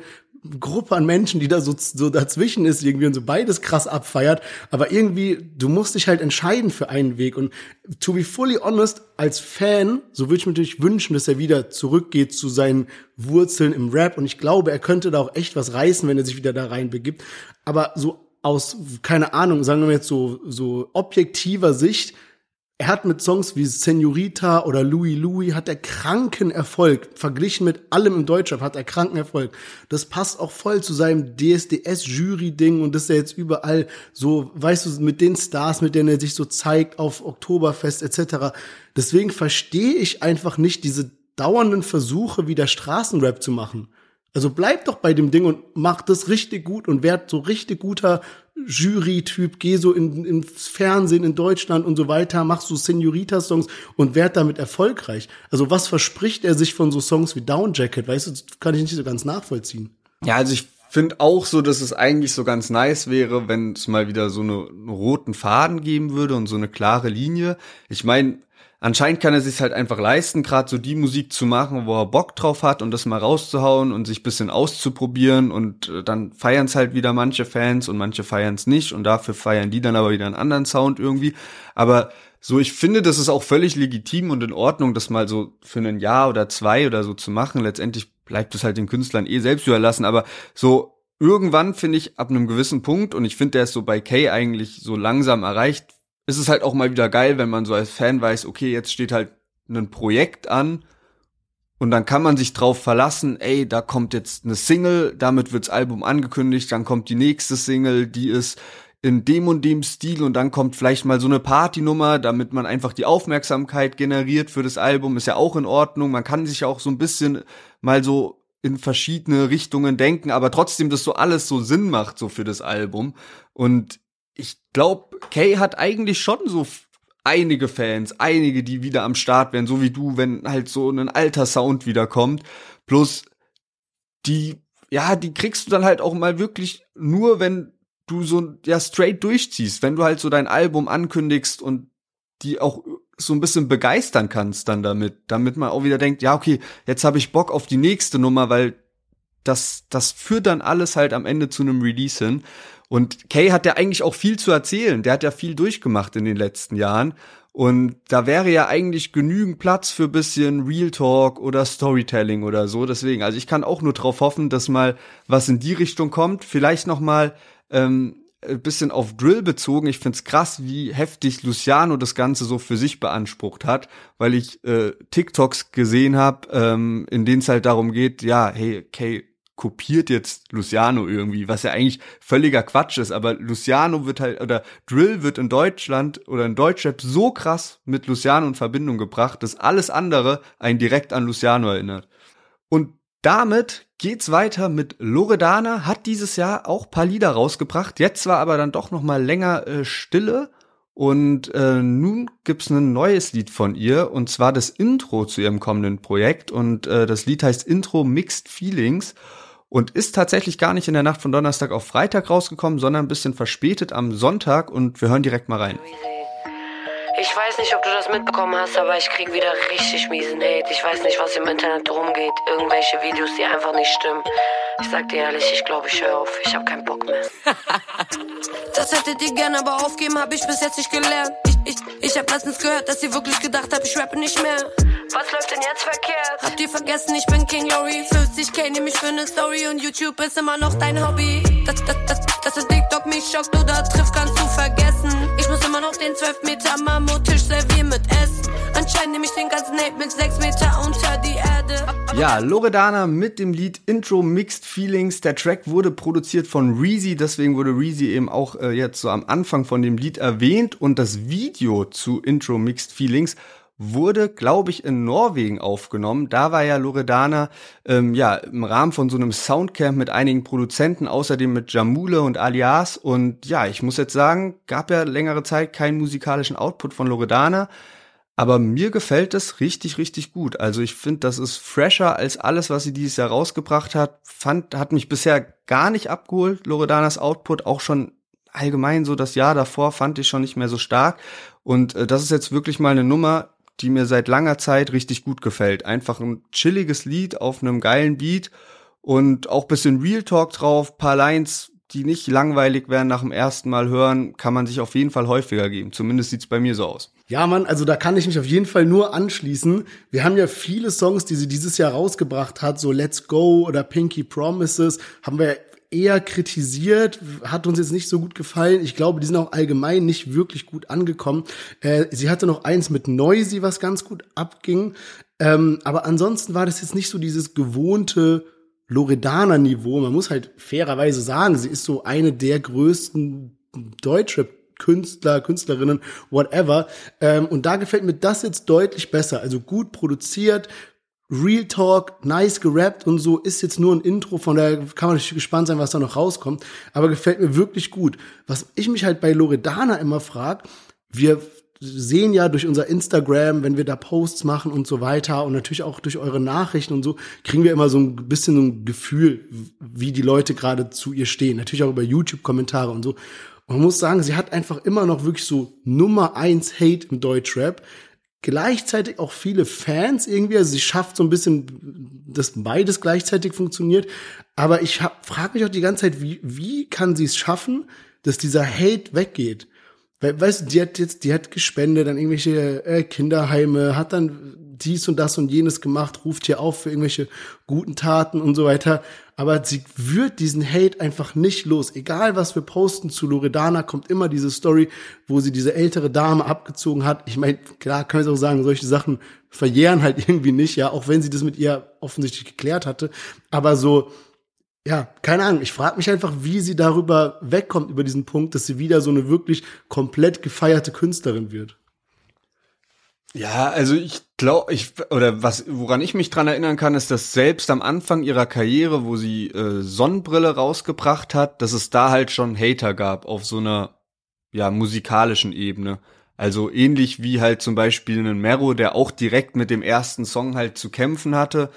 Speaker 2: Gruppe an Menschen, die da so, so dazwischen ist irgendwie und so beides krass abfeiert. Aber irgendwie, du musst dich halt entscheiden für einen Weg. Und to be fully honest, als Fan, so würde ich mir natürlich wünschen, dass er wieder zurückgeht zu seinen Wurzeln im Rap. Und ich glaube, er könnte da auch echt was reißen, wenn er sich wieder da rein begibt. Aber so aus, keine Ahnung, sagen wir jetzt so, so objektiver Sicht, er hat mit Songs wie Senorita oder Louis Louis hat er kranken Erfolg. Verglichen mit allem im Deutschrap hat er kranken Erfolg. Das passt auch voll zu seinem DSDS-Jury-Ding und dass er jetzt überall so, weißt du, mit den Stars, mit denen er sich so zeigt auf Oktoberfest etc. Deswegen verstehe ich einfach nicht diese dauernden Versuche, wieder Straßenrap zu machen. Also bleib doch bei dem Ding und mach das richtig gut und werd so richtig guter Jury-Typ, geh so in, ins Fernsehen in Deutschland und so weiter, mach so Senorita-Songs und werd damit erfolgreich. Also was verspricht er sich von so Songs wie Down Jacket? Weißt du, das kann ich nicht so ganz nachvollziehen.
Speaker 1: Ja, also ich finde auch so, dass es eigentlich so ganz nice wäre, wenn es mal wieder so eine, einen roten Faden geben würde und so eine klare Linie. Ich meine, anscheinend kann er sich halt einfach leisten, gerade so die Musik zu machen, wo er Bock drauf hat und das mal rauszuhauen und sich bisschen auszuprobieren und äh, dann feiern es halt wieder manche Fans und manche feiern es nicht und dafür feiern die dann aber wieder einen anderen Sound irgendwie. Aber so, ich finde, das ist auch völlig legitim und in Ordnung, das mal so für ein Jahr oder zwei oder so zu machen. Letztendlich bleibt es halt den Künstlern eh selbst überlassen, aber so irgendwann finde ich ab einem gewissen Punkt und ich finde, der ist so bei Kay eigentlich so langsam erreicht, ist es halt auch mal wieder geil, wenn man so als Fan weiß, okay, jetzt steht halt ein Projekt an und dann kann man sich drauf verlassen, ey, da kommt jetzt eine Single, damit wirds Album angekündigt, dann kommt die nächste Single, die ist in dem und dem Stil und dann kommt vielleicht mal so eine Partynummer, damit man einfach die Aufmerksamkeit generiert für das Album, ist ja auch in Ordnung. Man kann sich ja auch so ein bisschen mal so in verschiedene Richtungen denken, aber trotzdem, dass so alles so Sinn macht, so für das Album. Und ich glaube, Kay hat eigentlich schon so einige Fans, einige, die wieder am Start wären, so wie du, wenn halt so ein alter Sound wiederkommt. Plus die, ja, die kriegst du dann halt auch mal wirklich nur, wenn du so ja straight durchziehst, wenn du halt so dein Album ankündigst und die auch so ein bisschen begeistern kannst dann damit, damit man auch wieder denkt, ja, okay, jetzt habe ich Bock auf die nächste Nummer, weil das das führt dann alles halt am Ende zu einem Release hin und Kay hat ja eigentlich auch viel zu erzählen. Der hat ja viel durchgemacht in den letzten Jahren. Und da wäre ja eigentlich genügend Platz für bisschen Real Talk oder Storytelling oder so. Deswegen, also ich kann auch nur darauf hoffen, dass mal was in die Richtung kommt. Vielleicht noch mal ähm, ein bisschen auf Drill bezogen. Ich find's krass, wie heftig Luciano das Ganze so für sich beansprucht hat, weil ich äh, TikToks gesehen habe, ähm, in denen es halt darum geht, ja, hey, Kay, kopiert jetzt Luciano irgendwie, was ja eigentlich völliger Quatsch ist, aber Luciano wird halt, oder Drill wird in Deutschland oder in Deutschrap so krass mit Luciano in Verbindung gebracht, dass alles andere einen direkt an Luciano erinnert. Und damit geht's weiter mit Loredana, hat dieses Jahr auch paar Lieder rausgebracht, jetzt war aber dann doch noch mal länger äh, Stille. Und äh, nun gibt's ein neues Lied von ihr und zwar das Intro zu ihrem kommenden Projekt. Und äh, das Lied heißt Intro Mixed Feelings und ist tatsächlich gar nicht in der Nacht von Donnerstag auf Freitag rausgekommen, sondern ein bisschen verspätet am Sonntag und wir hören direkt mal rein.
Speaker 4: Ich weiß nicht, ob du das mitbekommen hast, aber ich krieg wieder richtig miesen Hate. Ich weiß nicht, was im Internet rumgeht. Irgendwelche Videos, die einfach nicht stimmen. Ich sag dir ehrlich, ich glaube, ich höre auf. Ich hab keinen Bock mehr. das hättet ihr gerne, aber aufgeben habe ich bis jetzt nicht gelernt. Ich, ich, ich hab letztens gehört, dass ihr wirklich gedacht habt, ich rappe nicht mehr. Was läuft denn jetzt verkehrt? Habt ihr vergessen, ich bin King Glory. 50k nehme ich für ne Story und YouTube ist immer noch dein Hobby. Das, das, das, dass ein TikTok mich schockt oder trifft, kannst du vergessen. Muss immer noch den 12 Meter Mammutisch servieren mit Essen. Anscheinend nehme ich den ganzen Hate mit 6 Meter unter die Erde.
Speaker 1: Ja, Loredana mit dem Lied Intro Mixed Feelings. Der Track wurde produziert von Reezy, deswegen wurde Reezy eben auch äh, jetzt so am Anfang von dem Lied erwähnt und das Video zu Intro Mixed Feelings wurde, glaube ich, in Norwegen aufgenommen. Da war ja Loredana ähm, ja im Rahmen von so einem Soundcamp mit einigen Produzenten, außerdem mit Jamule und Alias. Und ja, ich muss jetzt sagen, gab ja längere Zeit keinen musikalischen Output von Loredana. Aber mir gefällt es richtig, richtig gut. Also ich finde, das ist fresher als alles, was sie dieses Jahr rausgebracht hat. Fand, hat mich bisher gar nicht abgeholt, Loredanas Output. Auch schon allgemein so das Jahr davor fand ich schon nicht mehr so stark. Und äh, das ist jetzt wirklich mal eine Nummer, die mir seit langer Zeit richtig gut gefällt. Einfach ein chilliges Lied auf einem geilen Beat und auch bisschen Real Talk drauf, paar Lines, die nicht langweilig werden nach dem ersten Mal hören, kann man sich auf jeden Fall häufiger geben. Zumindest sieht's bei mir so aus.
Speaker 2: Ja, Mann, also da kann ich mich auf jeden Fall nur anschließen. Wir haben ja viele Songs, die sie dieses Jahr rausgebracht hat, so Let's Go oder Pinky Promises, haben wir eher kritisiert, hat uns jetzt nicht so gut gefallen. Ich glaube, die sind auch allgemein nicht wirklich gut angekommen. Äh, sie hatte noch eins mit Noisy, was ganz gut abging. Ähm, aber ansonsten war das jetzt nicht so dieses gewohnte Loredana-Niveau. Man muss halt fairerweise sagen, sie ist so eine der größten deutsche Künstler, Künstlerinnen, whatever. Ähm, und da gefällt mir das jetzt deutlich besser. Also gut produziert, Real Talk, nice gerappt und so, ist jetzt nur ein Intro, von daher kann man natürlich gespannt sein, was da noch rauskommt, aber gefällt mir wirklich gut. Was ich mich halt bei Loredana immer frag, wir sehen ja durch unser Instagram, wenn wir da Posts machen und so weiter und natürlich auch durch eure Nachrichten und so, kriegen wir immer so ein bisschen so ein Gefühl, wie die Leute gerade zu ihr stehen. Natürlich auch über YouTube-Kommentare und so. Man muss sagen, sie hat einfach immer noch wirklich so Nummer eins Hate im Deutschrap gleichzeitig auch viele Fans irgendwie. Also sie schafft so ein bisschen, dass beides gleichzeitig funktioniert. Aber ich frage mich auch die ganze Zeit, wie, wie kann sie es schaffen, dass dieser Hate weggeht? Weil, weißt du, die hat jetzt, die hat gespendet an irgendwelche äh, Kinderheime, hat dann dies und das und jenes gemacht, ruft hier auf für irgendwelche guten Taten und so weiter. Aber sie wird diesen Hate einfach nicht los. Egal was wir posten zu Loredana, kommt immer diese Story, wo sie diese ältere Dame abgezogen hat. Ich meine, klar kann ich auch sagen, solche Sachen verjähren halt irgendwie nicht, ja, auch wenn sie das mit ihr offensichtlich geklärt hatte. Aber so, ja, keine Ahnung. Ich frage mich einfach, wie sie darüber wegkommt, über diesen Punkt, dass sie wieder so eine wirklich komplett gefeierte Künstlerin wird.
Speaker 1: Ja, also ich glaube, ich oder was, woran ich mich dran erinnern kann, ist, dass selbst am Anfang ihrer Karriere, wo sie äh, Sonnenbrille rausgebracht hat, dass es da halt schon Hater gab auf so einer ja musikalischen Ebene. Also ähnlich wie halt zum Beispiel einen Mero, der auch direkt mit dem ersten Song halt zu kämpfen hatte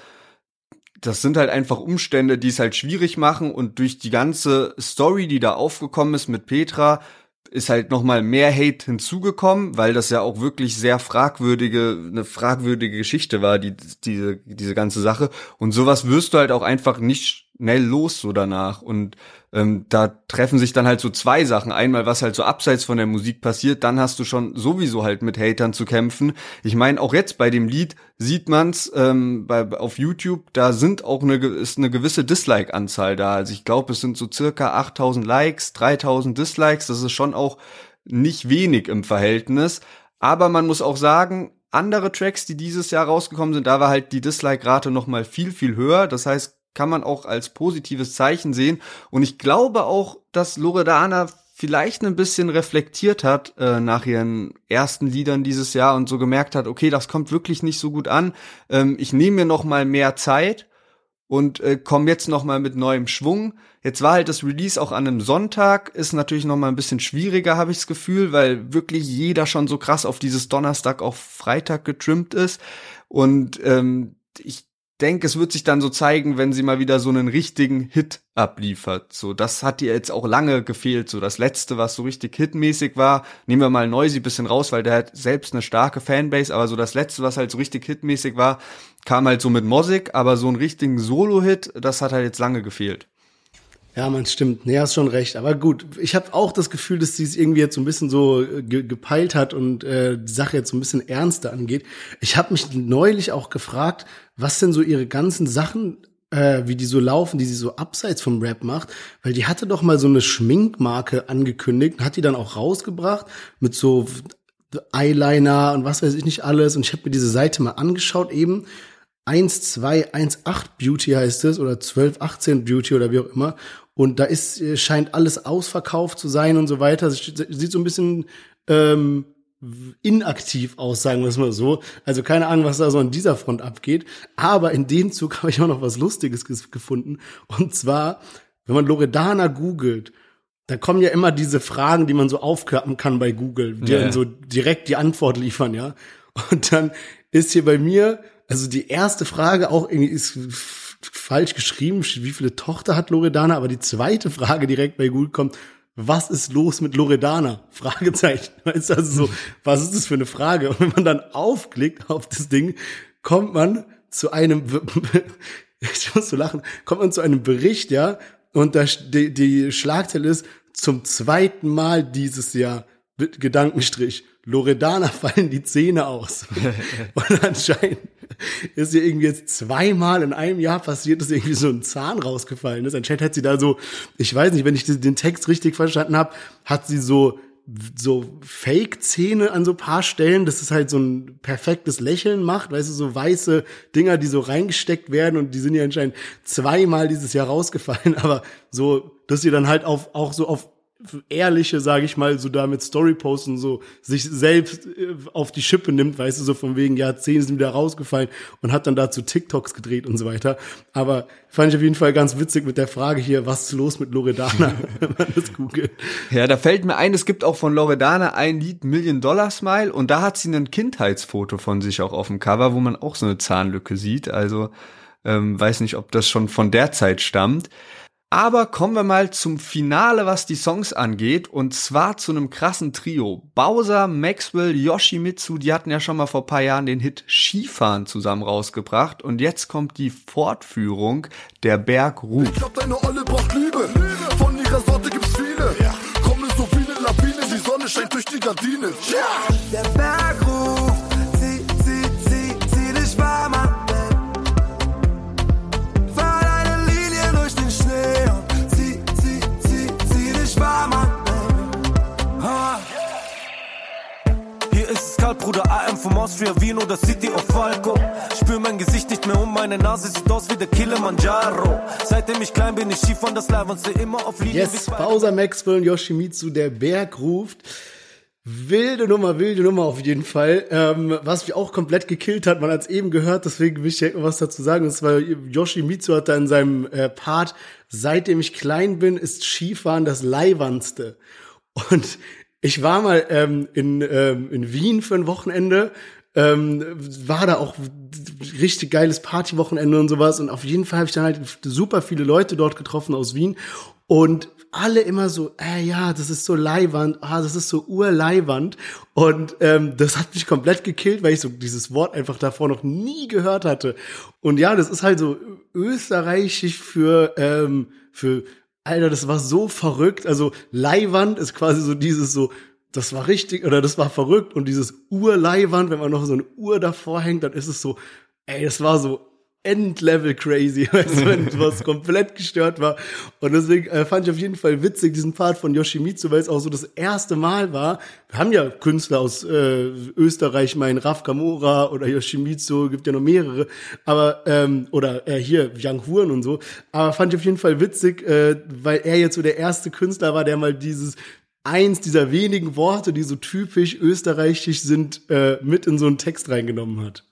Speaker 1: das sind halt einfach Umstände, die es halt schwierig machen und durch die ganze Story, die da aufgekommen ist mit Petra, ist halt noch mal mehr Hate hinzugekommen, weil das ja auch wirklich sehr fragwürdige, eine fragwürdige Geschichte war, die, diese, diese ganze Sache. Und sowas wirst du halt auch einfach nicht schnell los so danach. Und ähm, da treffen sich dann halt so zwei Sachen. Einmal, was halt so abseits von der Musik passiert, dann hast du schon sowieso halt mit Hatern zu kämpfen. Ich meine, auch jetzt bei dem Lied sieht man's ähm, bei, auf YouTube, da sind auch eine, ist eine gewisse Dislike-Anzahl da. Also ich glaube, es sind so circa 8000 Likes, 3000 Dislikes. Das ist schon auch nicht wenig im Verhältnis. Aber man muss auch sagen, andere Tracks, die dieses Jahr rausgekommen sind, da war halt die Dislike-Rate noch mal viel, viel höher. Das heißt, kann man auch als positives Zeichen sehen. Und ich glaube auch, dass Loredana vielleicht ein bisschen reflektiert hat äh, nach ihren ersten Liedern dieses Jahr und so gemerkt hat, okay, das kommt wirklich nicht so gut an. Ähm, ich nehme mir noch mal mehr Zeit und äh, komme jetzt noch mal mit neuem Schwung. Jetzt war halt das Release auch an einem Sonntag, ist natürlich noch mal ein bisschen schwieriger, habe ich das Gefühl, weil wirklich jeder schon so krass auf dieses Donnerstag auf Freitag getrimmt ist und ähm, ich denke, es wird sich dann so zeigen, wenn sie mal wieder so einen richtigen Hit abliefert. So, das hat ihr jetzt auch lange gefehlt. So, das letzte, was so richtig hitmäßig war, nehmen wir mal Noisy bisschen raus, weil der hat selbst eine starke Fanbase, aber so das letzte, was halt so richtig hitmäßig war, kam halt so mit Mosik, aber so einen richtigen Solo-Hit, das hat halt jetzt lange gefehlt.
Speaker 2: Ja, man stimmt. Nee, hast schon recht. Aber gut, ich habe auch das Gefühl, dass sie es irgendwie jetzt so ein bisschen so äh, ge gepeilt hat und äh, die Sache jetzt so ein bisschen ernster angeht. Ich habe mich neulich auch gefragt, was denn so ihre ganzen Sachen, äh, wie die so laufen, die sie so abseits vom Rap macht, weil die hatte doch mal so eine Schminkmarke angekündigt, hat die dann auch rausgebracht mit so Eyeliner und was weiß ich nicht alles. Und ich habe mir diese Seite mal angeschaut eben 1218 Beauty heißt es oder 1218 Beauty oder wie auch immer. Und da ist, äh, scheint alles ausverkauft zu sein und so weiter. Sieht so ein bisschen ähm, inaktiv aus, sagen wir es mal so. Also keine Ahnung, was da so an dieser Front abgeht. Aber in dem Zug habe ich auch noch was Lustiges gefunden. Und zwar, wenn man Loredana googelt, da kommen ja immer diese Fragen, die man so aufklappen kann bei Google, die ja, dann so direkt die Antwort liefern, ja. Und dann ist hier bei mir, also die erste Frage auch irgendwie ist falsch geschrieben, wie viele Tochter hat Loredana, aber die zweite Frage direkt bei Google kommt, was ist los mit Loredana? Fragezeichen. Weißt du, also so, was ist das für eine Frage? Und wenn man dann aufklickt auf das Ding, kommt man zu einem, ich muss so lachen, kommt man zu einem Bericht, ja, und da, die, die Schlagzeile ist, zum zweiten Mal dieses Jahr, Gedankenstrich, Loredana fallen die Zähne aus. und anscheinend ist ihr irgendwie jetzt zweimal in einem Jahr passiert, dass irgendwie so ein Zahn rausgefallen ist. Anscheinend hat sie da so, ich weiß nicht, wenn ich den Text richtig verstanden habe, hat sie so so Fake-Zähne an so paar Stellen, dass es halt so ein perfektes Lächeln macht, weißt du, so weiße Dinger, die so reingesteckt werden und die sind ja anscheinend zweimal dieses Jahr rausgefallen, aber so, dass sie dann halt auf, auch so auf ehrliche, sage ich mal, so da mit Story posten, so sich selbst äh, auf die Schippe nimmt, weißt du, so von wegen, ja, zehn sind wieder rausgefallen und hat dann dazu TikToks gedreht und so weiter. Aber fand ich auf jeden Fall ganz witzig mit der Frage hier, was ist los mit Loredana, wenn man das googelt.
Speaker 1: Ja, da fällt mir ein, es gibt auch von Loredana ein Lied Million Dollar Smile und da hat sie ein Kindheitsfoto von sich auch auf dem Cover, wo man auch so eine Zahnlücke sieht. Also ähm, weiß nicht, ob das schon von der Zeit stammt. Aber kommen wir mal zum Finale, was die Songs angeht, und zwar zu einem krassen Trio. Bowser, Maxwell, Yoshimitsu, die hatten ja schon mal vor paar Jahren den Hit Skifahren zusammen rausgebracht und jetzt kommt die Fortführung, der Berg ruft.
Speaker 3: Ich glaub, deine Olle braucht Liebe. Von ihrer Sorte gibt's viele. Kommen so viele Lawine, die Sonne scheint durch die Gardinen. Ja!
Speaker 5: Der Berg ruft,
Speaker 6: Bruder, AM vom Austria Wien oder City of Falco. Spür mein Gesicht nicht mehr um, meine Nase sieht aus wie der Kilimanjaro. Seitdem ich klein bin, ich Skifahren das Live und seh immer auf Linien
Speaker 2: Yes, Bowser, Maxwell und Yoshimitsu, der Berg ruft. Wilde Nummer, wilde Nummer auf jeden Fall. Ähm, was mich auch komplett gekillt hat, man hat es eben gehört, deswegen will ich direkt was dazu sagen. Und zwar Yoshimitsu hat da in seinem äh, Part, seitdem ich klein bin, ist Skifahren das Leiwandste. Und ich war mal ähm, in, ähm, in Wien für ein Wochenende, ähm, war da auch richtig geiles Partywochenende und sowas. Und auf jeden Fall habe ich dann halt super viele Leute dort getroffen aus Wien. Und alle immer so, äh, ja, das ist so Leihwand, ah, das ist so Urleihwand. Und ähm, das hat mich komplett gekillt, weil ich so dieses Wort einfach davor noch nie gehört hatte. Und ja, das ist halt so österreichisch für, ähm, für, Alter, das war so verrückt. Also Leihwand ist quasi so dieses so, das war richtig oder das war verrückt. Und dieses Urleihwand, wenn man noch so eine Uhr davor hängt, dann ist es so, ey, das war so Endlevel crazy, weißt du, wenn was komplett gestört war. Und deswegen äh, fand ich auf jeden Fall witzig diesen Part von Yoshimitsu, weil es auch so das erste Mal war. Wir haben ja Künstler aus äh, Österreich, mein Raf Kamora oder Yoshimitsu, gibt ja noch mehrere, aber ähm, oder äh, hier Yang Huren und so. Aber fand ich auf jeden Fall witzig, äh, weil er jetzt so der erste Künstler war, der mal dieses eins dieser wenigen Worte, die so typisch österreichisch sind, äh, mit in so einen Text reingenommen hat.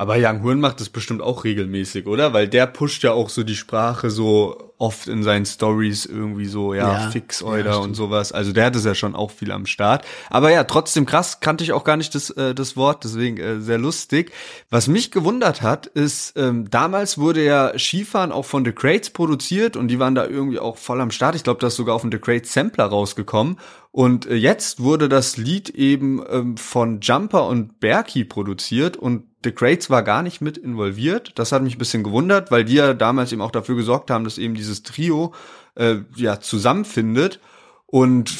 Speaker 1: Aber Young Horn macht das bestimmt auch regelmäßig, oder? Weil der pusht ja auch so die Sprache so oft in seinen Stories irgendwie so, ja,
Speaker 2: Ja,
Speaker 1: fix
Speaker 2: ja,
Speaker 1: oder und
Speaker 2: stimmt.
Speaker 1: sowas. Also der hat es ja schon auch viel am Start. Aber ja, trotzdem krass, kannte ich auch gar nicht das, äh, das Wort, deswegen äh, sehr lustig. Was mich gewundert hat, ist, ähm, damals wurde ja Skifahren auch von The Crates produziert und die waren da irgendwie auch voll am Start. Ich glaube, das ist sogar auf dem The Crates Sampler rausgekommen. Und äh, jetzt wurde das Lied eben ähm, von Jumper und Berkey produziert und The Crates war gar nicht mit involviert. Das hat mich ein bisschen gewundert, weil die ja damals eben auch dafür gesorgt haben, dass eben dieses Trio äh, ja zusammenfindet. Und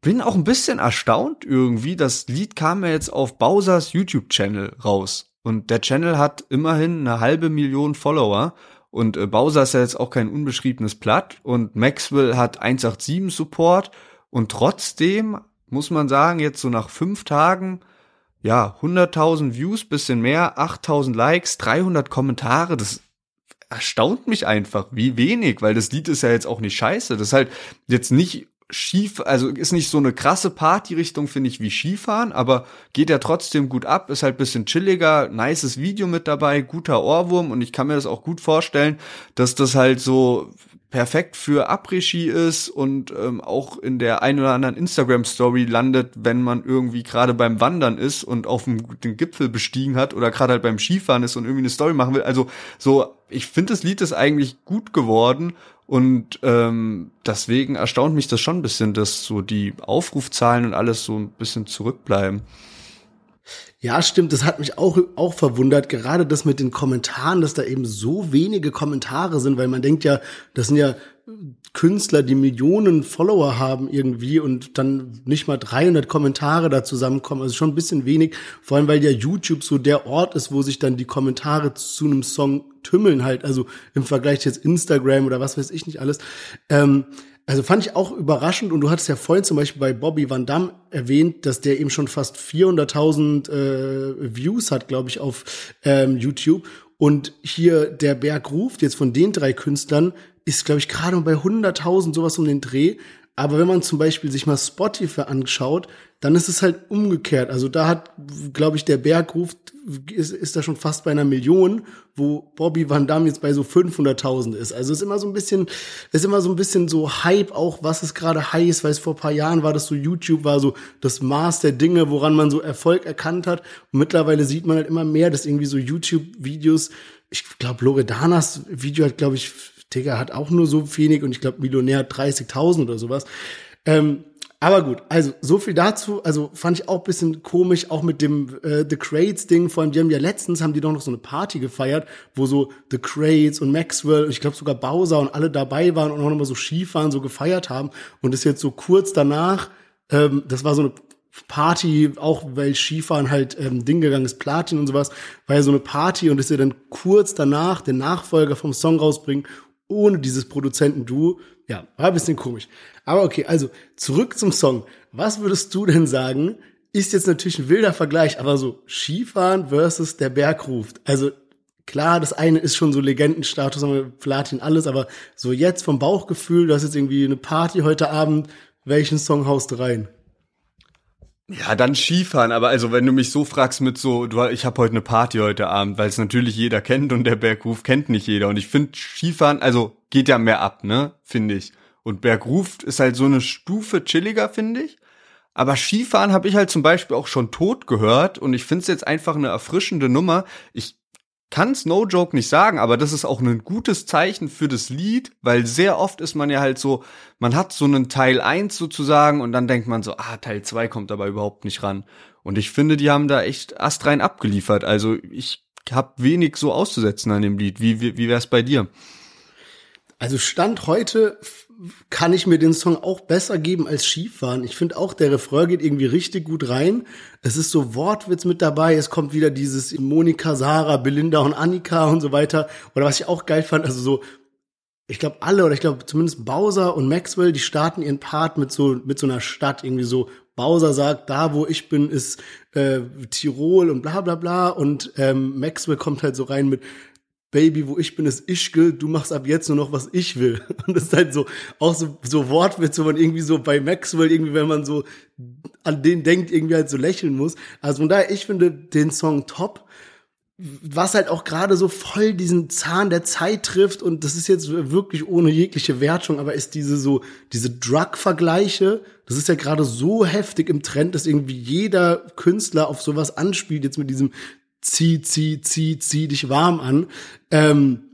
Speaker 1: bin auch ein bisschen erstaunt irgendwie. Das Lied kam ja jetzt auf Bowsers YouTube-Channel raus. Und der Channel hat immerhin eine halbe Million Follower. Und äh, Bowser ist ja jetzt auch kein unbeschriebenes Blatt. Und Maxwell hat 187 Support. Und trotzdem muss man sagen, jetzt so nach fünf Tagen ja, 100.000 Views, bisschen mehr, 8.000 Likes, 300 Kommentare, das erstaunt mich einfach, wie wenig, weil das Lied ist ja jetzt auch nicht scheiße. Das ist halt jetzt nicht schief, also ist nicht so eine krasse Partyrichtung, finde ich, wie Skifahren, aber geht ja trotzdem gut ab, ist halt bisschen chilliger, nices Video mit dabei, guter Ohrwurm und ich kann mir das auch gut vorstellen, dass das halt so perfekt für Après-Ski ist und ähm, auch in der ein oder anderen Instagram-Story landet, wenn man irgendwie gerade beim Wandern ist und auf dem, den Gipfel bestiegen hat oder gerade halt beim Skifahren ist und irgendwie eine Story machen will. Also so, ich finde, das Lied ist eigentlich gut geworden und ähm, deswegen erstaunt mich das schon ein bisschen, dass so die Aufrufzahlen und alles so ein bisschen zurückbleiben.
Speaker 2: Ja, stimmt, das hat mich auch, auch verwundert, gerade das mit den Kommentaren, dass da eben so wenige Kommentare sind, weil man denkt ja, das sind ja Künstler, die Millionen Follower haben irgendwie und dann nicht mal 300 Kommentare da zusammenkommen, also schon ein bisschen wenig, vor allem weil ja YouTube so der Ort ist, wo sich dann die Kommentare zu einem Song tümmeln halt, also im Vergleich jetzt Instagram oder was weiß ich nicht alles. Ähm, also fand ich auch überraschend und du hattest ja vorhin zum Beispiel bei Bobby Van Damme erwähnt, dass der eben schon fast 400.000 äh, Views hat, glaube ich, auf ähm, YouTube. Und hier der Berg ruft jetzt von den drei Künstlern ist, glaube ich, gerade bei 100.000 sowas um den Dreh. Aber wenn man zum Beispiel sich mal Spotify anschaut, dann ist es halt umgekehrt. Also da hat, glaube ich, der Bergruf ist, ist da schon fast bei einer Million, wo Bobby Van Damme jetzt bei so 500.000 ist. Also ist immer so ein bisschen, ist immer so ein bisschen so Hype auch, was es gerade heißt, weil es vor paar Jahren war, dass so YouTube war so das Maß der Dinge, woran man so Erfolg erkannt hat. Und mittlerweile sieht man halt immer mehr, dass irgendwie so YouTube-Videos, ich glaube, Loredanas Video hat, glaube ich, Digga, hat auch nur so wenig und ich glaube, Millionär hat 30.000 oder sowas. Ähm, aber gut, also so viel dazu. Also fand ich auch bisschen komisch, auch mit dem äh, The Crates Ding. Vor allem, die haben ja letztens haben die doch noch so eine Party gefeiert, wo so The Crates und Maxwell und ich glaube sogar Bowser und alle dabei waren und auch nochmal so Skifahren so gefeiert haben. Und ist jetzt so kurz danach, ähm, das war so eine Party, auch weil Skifahren halt ähm, Ding gegangen ist, Platin und sowas, war ja so eine Party und ist ja dann kurz danach den Nachfolger vom Song rausbringen, ohne dieses Produzenten-Duo. Ja, war ein bisschen komisch. Aber okay, also zurück zum Song. Was würdest du denn sagen? Ist jetzt natürlich ein wilder Vergleich, aber so Skifahren versus der Berg ruft. Also klar, das eine ist schon so Legendenstatus, Platin alles, aber so jetzt vom Bauchgefühl, du hast jetzt irgendwie eine Party heute Abend, welchen Song haust du rein?
Speaker 1: Ja, dann Skifahren, aber also wenn du mich so fragst mit so, du, ich habe heute eine Party heute Abend, weil es natürlich jeder kennt und der Bergruf kennt nicht jeder. Und ich finde Skifahren, also geht ja mehr ab, ne, finde ich. Und Bergruf ist halt so eine Stufe chilliger, finde ich. Aber Skifahren habe ich halt zum Beispiel auch schon tot gehört und ich finde es jetzt einfach eine erfrischende Nummer. Ich kann's no joke nicht sagen, aber das ist auch ein gutes Zeichen für das Lied, weil sehr oft ist man ja halt so, man hat so einen Teil 1 sozusagen und dann denkt man so, ah, Teil 2 kommt aber überhaupt nicht ran. Und ich finde, die haben da echt astrein abgeliefert. Also ich habe wenig so auszusetzen an dem Lied. Wie, wie, wie wär's bei dir?
Speaker 2: Also Stand heute kann ich mir den Song auch besser geben als Skifahren. Ich finde auch, der Refrain geht irgendwie richtig gut rein. Es ist so Wortwitz mit dabei. Es kommt wieder dieses Monika, Sarah, Belinda und Annika und so weiter. Oder was ich auch geil fand, also so, ich glaube alle oder ich glaube zumindest Bowser und Maxwell, die starten ihren Part mit so mit so einer Stadt irgendwie so. Bowser sagt, da wo ich bin ist äh, Tirol und bla bla bla und ähm, Maxwell kommt halt so rein mit Baby, wo ich bin, ist Ischke, du machst ab jetzt nur noch, was ich will. Und das ist halt so, auch so, so Wortwitz, wo man irgendwie so bei Maxwell irgendwie, wenn man so an den denkt, irgendwie halt so lächeln muss. Also von daher, ich finde den Song top. Was halt auch gerade so voll diesen Zahn der Zeit trifft und das ist jetzt wirklich ohne jegliche Wertung, aber ist diese so, diese Drug-Vergleiche, das ist ja gerade so heftig im Trend, dass irgendwie jeder Künstler auf sowas anspielt, jetzt mit diesem zieh, zieh, zieh, zieh dich warm an. Ähm,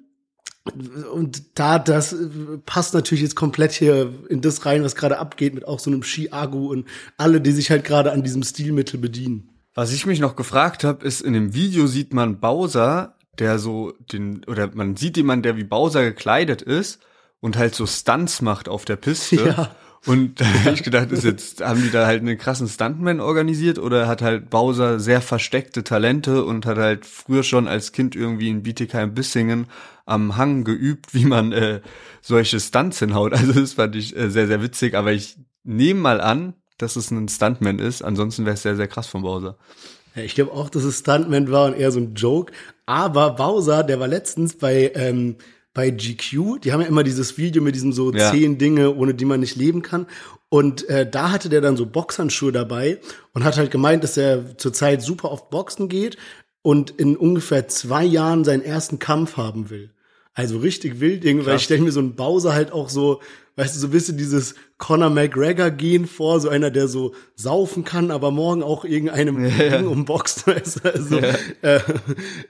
Speaker 2: und da, das passt natürlich jetzt komplett hier in das rein, was gerade abgeht, mit auch so einem Ski-Agu und alle, die sich halt gerade an diesem Stilmittel bedienen.
Speaker 1: Was ich mich noch gefragt habe, ist, in dem Video sieht man Bowser, der so den, oder man sieht jemanden, der wie Bowser gekleidet ist und halt so Stunts macht auf der Piste. Ja. Und da habe ich gedacht, ist jetzt, haben die da halt einen krassen Stuntman organisiert oder hat halt Bowser sehr versteckte Talente und hat halt früher schon als Kind irgendwie in Bietigheim-Bissingen am Hang geübt, wie man äh, solche Stunts hinhaut. Also das fand ich äh, sehr, sehr witzig, aber ich nehme mal an, dass es ein Stuntman ist. Ansonsten wäre es sehr, sehr krass von Bowser.
Speaker 2: Ja, ich glaube auch, dass es Stuntman war und eher so ein Joke. Aber Bowser, der war letztens bei ähm, bei GQ, die haben ja immer dieses Video mit diesem so ja. zehn Dinge, ohne die man nicht leben kann. Und äh, da hatte der dann so Boxhandschuhe dabei und hat halt gemeint, dass er zurzeit super oft Boxen geht und in ungefähr zwei Jahren seinen ersten Kampf haben will. Also richtig wild, irgendwie, weil ich stelle mir so einen Bowser halt auch so, weißt du, so ein bisschen dieses Conor McGregor gehen vor, so einer, der so saufen kann, aber morgen auch irgendeinem ja, ja. umboxt. Weißt du? also, ja. Äh,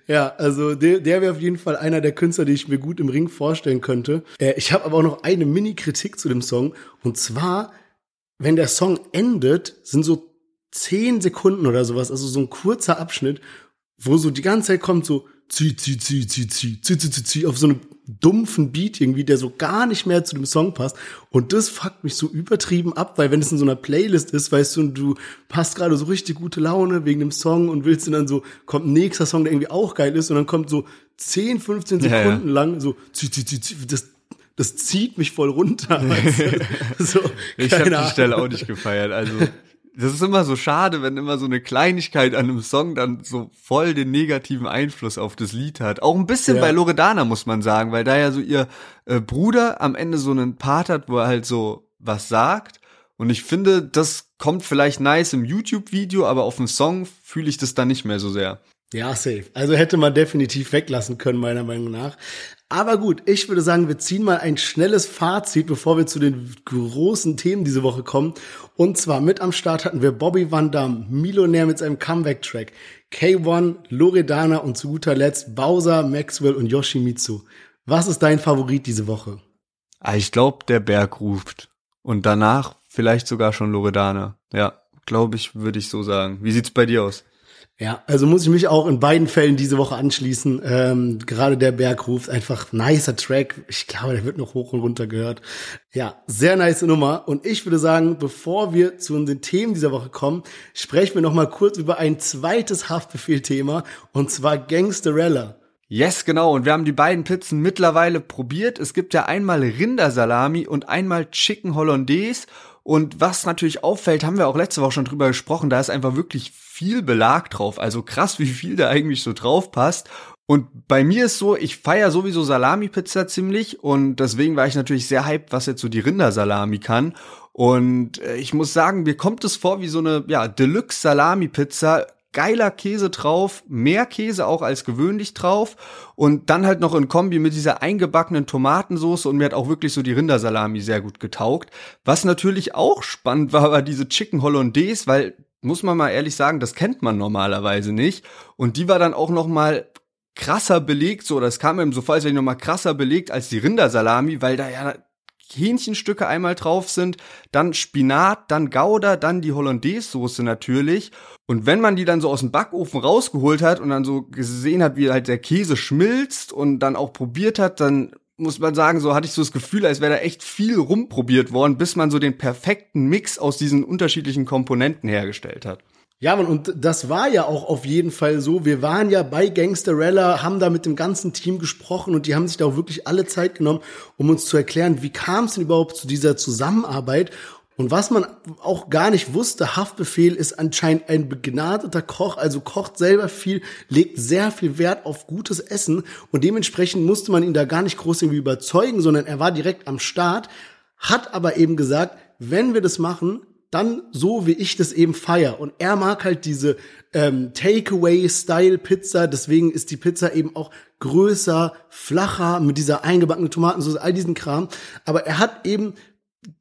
Speaker 2: ja, also der, der wäre auf jeden Fall einer der Künstler, die ich mir gut im Ring vorstellen könnte. Äh, ich habe aber auch noch eine Mini-Kritik zu dem Song. Und zwar, wenn der Song endet, sind so zehn Sekunden oder sowas, also so ein kurzer Abschnitt, wo so die ganze Zeit kommt so zieh, zieh, zieh, zieh, zieh, zieh, zieh, zieh, zieh, auf so einem dumpfen Beat irgendwie, der so gar nicht mehr zu dem Song passt. Und das fuckt mich so übertrieben ab, weil wenn es in so einer Playlist ist, weißt du, und du hast gerade so richtig gute Laune wegen dem Song und willst dann so, kommt ein nächster Song, der irgendwie auch geil ist und dann kommt so 10, 15 Sekunden ja, ja. lang so, zieh, zieh, zieh, zieh, das, das zieht mich voll runter. Weißt
Speaker 1: du? so, ich habe die Stelle auch nicht gefeiert. Also das ist immer so schade, wenn immer so eine Kleinigkeit an einem Song dann so voll den negativen Einfluss auf das Lied hat. Auch ein bisschen ja. bei Loredana muss man sagen, weil da ja so ihr äh, Bruder am Ende so einen Part hat, wo er halt so was sagt. Und ich finde, das kommt vielleicht nice im YouTube-Video, aber auf dem Song fühle ich das dann nicht mehr so sehr.
Speaker 2: Ja, safe. Also hätte man definitiv weglassen können, meiner Meinung nach. Aber gut, ich würde sagen, wir ziehen mal ein schnelles Fazit, bevor wir zu den großen Themen diese Woche kommen. Und zwar mit am Start hatten wir Bobby Van Damme, Millionär mit seinem Comeback-Track, K1, Loredana und zu guter Letzt Bowser, Maxwell und Yoshimitsu. Was ist dein Favorit diese Woche?
Speaker 1: Ah, Ich glaube, der Berg ruft. Und danach vielleicht sogar schon Loredana. Ja, glaube ich, würde ich so sagen. Wie sieht's bei dir aus?
Speaker 2: Ja, also muss ich mich auch in beiden Fällen diese Woche anschließen. Ähm, gerade der Berg ruft einfach nicer Track. Ich glaube, der wird noch hoch und runter gehört. Ja, sehr nice Nummer. Und ich würde sagen, bevor wir zu unseren Themen dieser Woche kommen, sprechen wir noch mal kurz über ein zweites Haftbefehl-Thema und zwar Gangsterella.
Speaker 1: Yes, genau. Und wir haben die beiden Pizzen mittlerweile probiert. Es gibt ja einmal Rindersalami und einmal Chicken Hollandaise. Und was natürlich auffällt, haben wir auch letzte Woche schon drüber gesprochen, da ist einfach wirklich viel Belag drauf. Also krass, wie viel da eigentlich so drauf passt. Und bei mir ist so, ich feier sowieso Salami-Pizza ziemlich und deswegen war ich natürlich sehr hyped, was jetzt so die Rindersalami kann. Und äh, ich muss sagen, mir kommt es vor wie so eine ja, Deluxe-Salami-Pizza. Geiler Käse drauf, mehr Käse auch als gewöhnlich drauf und dann halt noch in Kombi mit dieser eingebackenen Tomatensauce und mir hat auch wirklich so die Rindersalami sehr gut getaugt. Was natürlich auch spannend war, war diese Chicken Hollandaise, weil muss man mal ehrlich sagen, das kennt man normalerweise nicht und die war dann auch noch mal krasser belegt, so das kam mir so wäre die noch mal krasser belegt als die Rindersalami, weil da ja Hähnchenstücke einmal drauf sind, dann Spinat, dann Gouda, dann die Hollandaise-Soße natürlich. Und wenn man die dann so aus dem Backofen rausgeholt hat und dann so gesehen hat, wie halt der Käse schmilzt und dann auch probiert hat, dann muss man sagen, so hatte ich so das Gefühl, als wäre da echt viel rumprobiert worden, bis man so den perfekten Mix aus diesen unterschiedlichen Komponenten hergestellt hat.
Speaker 2: Ja, Mann, und das war ja auch auf jeden Fall so. Wir waren ja bei Gangsterella, haben da mit dem ganzen Team gesprochen und die haben sich da auch wirklich alle Zeit genommen, um uns zu erklären, wie kam es denn überhaupt zu dieser Zusammenarbeit. Und was man auch gar nicht wusste, Haftbefehl ist anscheinend ein begnadeter Koch, also kocht selber viel, legt sehr viel Wert auf gutes Essen und dementsprechend musste man ihn da gar nicht groß irgendwie überzeugen, sondern er war direkt am Start, hat aber eben gesagt, wenn wir das machen, dann so wie ich das eben feier. Und er mag halt diese ähm, Takeaway-Style-Pizza, deswegen ist die Pizza eben auch größer, flacher, mit dieser eingebackenen Tomatensauce, all diesen Kram. Aber er hat eben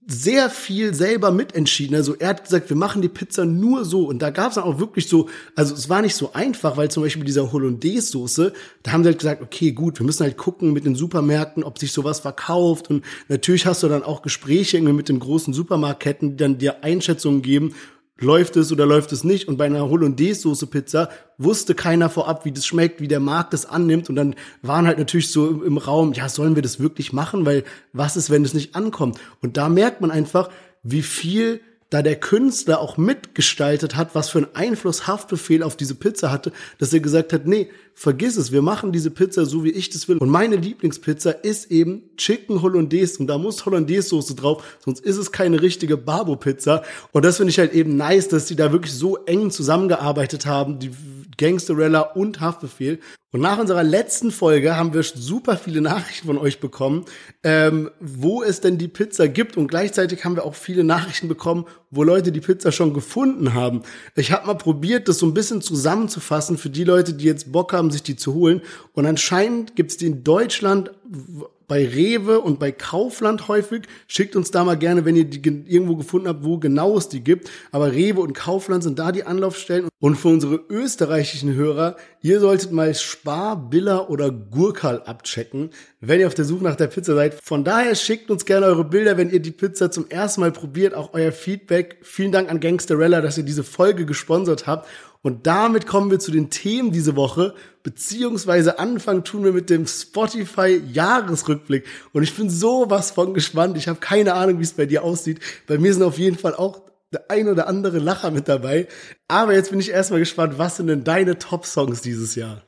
Speaker 2: sehr viel selber mitentschieden. Also er hat gesagt, wir machen die Pizza nur so. Und da gab es auch wirklich so, also es war nicht so einfach, weil zum Beispiel mit dieser Hollandaise-Soße, da haben sie halt gesagt, okay, gut, wir müssen halt gucken mit den Supermärkten, ob sich sowas verkauft. Und natürlich hast du dann auch Gespräche irgendwie mit den großen Supermarktketten, die dann dir Einschätzungen geben, läuft es oder läuft es nicht. Und bei einer Hollandaise-Soße-Pizza wusste keiner vorab, wie das schmeckt, wie der Markt das annimmt. Und dann waren halt natürlich so im, im Raum, ja, sollen wir das wirklich machen? Weil was ist, wenn es nicht ankommt? Und da merkt man einfach, wie viel da der Künstler auch mitgestaltet hat, was für einen Einfluss Haftbefehl auf diese Pizza hatte, dass er gesagt hat, nee, vergiss es, wir machen diese Pizza so, wie ich das will. Und meine Lieblingspizza ist eben Chicken Hollandaise und da muss Hollandaise-Soße drauf, sonst ist es keine richtige Barbo-Pizza. Und das finde ich halt eben nice, dass die da wirklich so eng zusammengearbeitet haben, die Gangsterella und Haftbefehl. Und nach unserer letzten Folge haben wir super viele Nachrichten von euch bekommen, ähm, wo es denn die Pizza gibt. Und gleichzeitig haben wir auch viele Nachrichten bekommen, wo Leute die Pizza schon gefunden haben. Ich habe mal probiert, das so ein bisschen zusammenzufassen für die Leute, die jetzt Bock haben, sich die zu holen. Und anscheinend gibt es die in Deutschland bei Rewe und bei Kaufland häufig. Schickt uns da mal gerne, wenn ihr die irgendwo gefunden habt, wo genau es die gibt. Aber Rewe und Kaufland sind da die Anlaufstellen. Und für unsere österreichischen Hörer, ihr solltet mal Spar, Biller oder Gurkal abchecken, wenn ihr auf der Suche nach der Pizza seid. Von daher schickt uns gerne eure Bilder, wenn ihr die Pizza zum ersten Mal probiert, auch euer Feedback. Vielen Dank an Gangsterella, dass ihr diese Folge gesponsert habt. Und damit kommen wir zu den Themen diese Woche, beziehungsweise Anfang tun wir mit dem Spotify-Jahresrückblick. Und ich bin sowas von gespannt. Ich habe keine Ahnung, wie es bei dir aussieht. Bei mir sind auf jeden Fall auch der ein oder andere Lacher mit dabei. Aber jetzt bin ich erstmal gespannt, was sind denn deine Top-Songs dieses Jahr?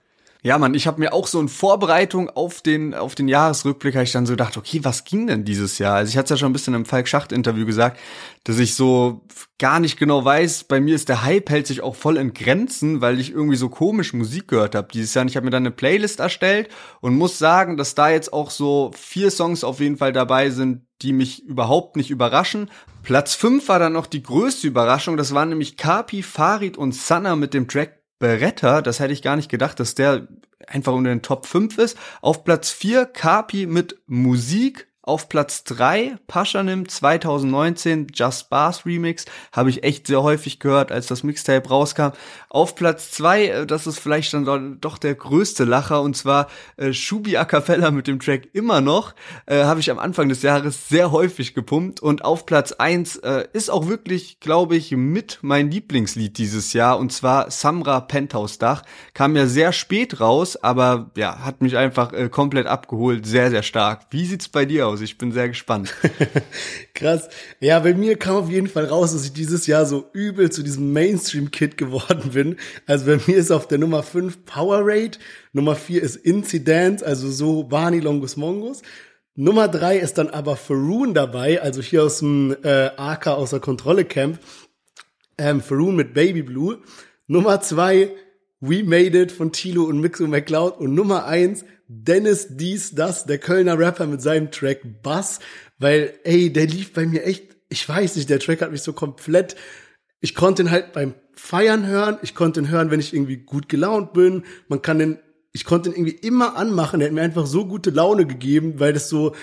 Speaker 1: Ja, Mann, ich habe mir auch so in Vorbereitung auf den auf den Jahresrückblick habe ich dann so gedacht, okay, was ging denn dieses Jahr? Also ich hatte es ja schon ein bisschen im Falk Schacht Interview gesagt, dass ich so gar nicht genau weiß, bei mir ist der Hype hält sich auch voll in Grenzen, weil ich irgendwie so komisch Musik gehört habe dieses Jahr. Und ich habe mir dann eine Playlist erstellt und muss sagen, dass da jetzt auch so vier Songs auf jeden Fall dabei sind, die mich überhaupt nicht überraschen. Platz fünf war dann noch die größte Überraschung, das waren nämlich Kapi, Farid und Sanna mit dem Track Beretta, das hätte ich gar nicht gedacht, dass der einfach unter den Top 5 ist. Auf Platz 4 Kapi mit Musik auf Platz 3 Paschanim 2019 Just Bars Remix habe ich echt sehr häufig gehört, als das Mixtape rauskam. Auf Platz 2, äh, das ist vielleicht dann doch der größte Lacher und zwar äh, Shubi A mit dem Track immer noch äh, habe ich am Anfang des Jahres sehr häufig gepumpt und auf Platz 1 äh, ist auch wirklich, glaube ich, mit mein Lieblingslied dieses Jahr und zwar Samra Penthouse Dach kam ja sehr spät raus, aber ja, hat mich einfach äh, komplett abgeholt, sehr sehr stark. Wie sieht's bei dir aus? Aus. Ich bin sehr gespannt.
Speaker 2: Krass. Ja, bei mir kam auf jeden Fall raus, dass ich dieses Jahr so übel zu diesem Mainstream-Kid geworden bin. Also bei mir ist auf der Nummer 5 Powerade, Nummer 4 ist Incident, also so Barney Longus Mongus. Nummer 3 ist dann aber Faroon dabei, also hier aus dem äh, AK aus der Kontrolle Camp. Ähm, Faroon mit Baby Blue. Nummer 2 We Made It von Tilo und Mixo McCloud und Nummer 1 Dennis dies, das, der Kölner Rapper mit seinem Track Bass, weil, ey, der lief bei mir echt, ich weiß nicht, der Track hat mich so komplett, ich konnte ihn halt beim Feiern hören, ich konnte ihn hören, wenn ich irgendwie gut gelaunt bin, man kann den, ich konnte ihn irgendwie immer anmachen, der hat mir einfach so gute Laune gegeben, weil das so,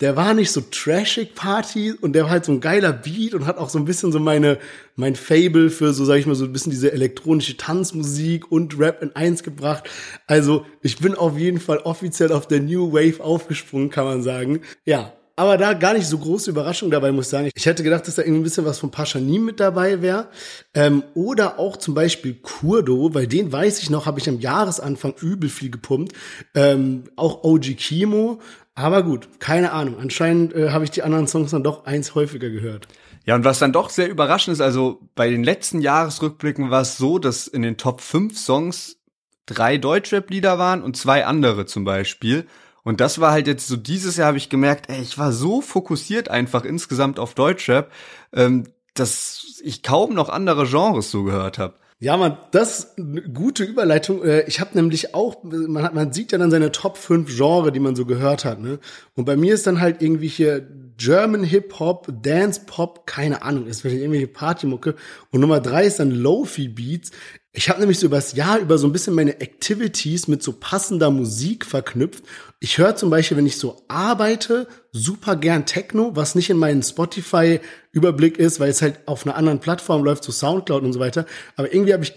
Speaker 2: der war nicht so trashig Party und der war halt so ein geiler Beat und hat auch so ein bisschen so meine mein Fable für so sag ich mal so ein bisschen diese elektronische Tanzmusik und Rap in eins gebracht. Also, ich bin auf jeden Fall offiziell auf der New Wave aufgesprungen, kann man sagen. Ja, aber da gar nicht so große Überraschung dabei, muss ich sagen. Ich hätte gedacht, dass da irgendwie ein bisschen was von Paschanim mit dabei wäre. Ähm, oder auch zum Beispiel Kurdo, weil den weiß ich noch, habe ich am Jahresanfang übel viel gepumpt. Ähm, auch OG Kimo. Aber gut, keine Ahnung. Anscheinend äh, habe ich die anderen Songs dann doch eins häufiger gehört.
Speaker 1: Ja, und was dann doch sehr überraschend ist, also bei den letzten Jahresrückblicken war es so, dass in den Top 5 Songs drei Deutschrap-Lieder waren und zwei andere zum Beispiel. Und das war halt jetzt so, dieses Jahr habe ich gemerkt, ey, ich war so fokussiert einfach insgesamt auf Deutschrap, ähm, dass ich kaum noch andere Genres so gehört habe.
Speaker 2: Ja, man, das eine gute Überleitung. Äh, ich habe nämlich auch, man, hat, man sieht ja dann seine Top 5 Genre, die man so gehört hat. Ne? Und bei mir ist dann halt irgendwie hier German Hip Hop, Dance Pop, keine Ahnung, ist vielleicht irgendwelche Partymucke. Und Nummer drei ist dann Lofi Beats. Ich habe nämlich so übers Jahr über so ein bisschen meine Activities mit so passender Musik verknüpft. Ich höre zum Beispiel, wenn ich so arbeite, super gern Techno, was nicht in meinem Spotify-Überblick ist, weil es halt auf einer anderen Plattform läuft, so Soundcloud und so weiter. Aber irgendwie habe ich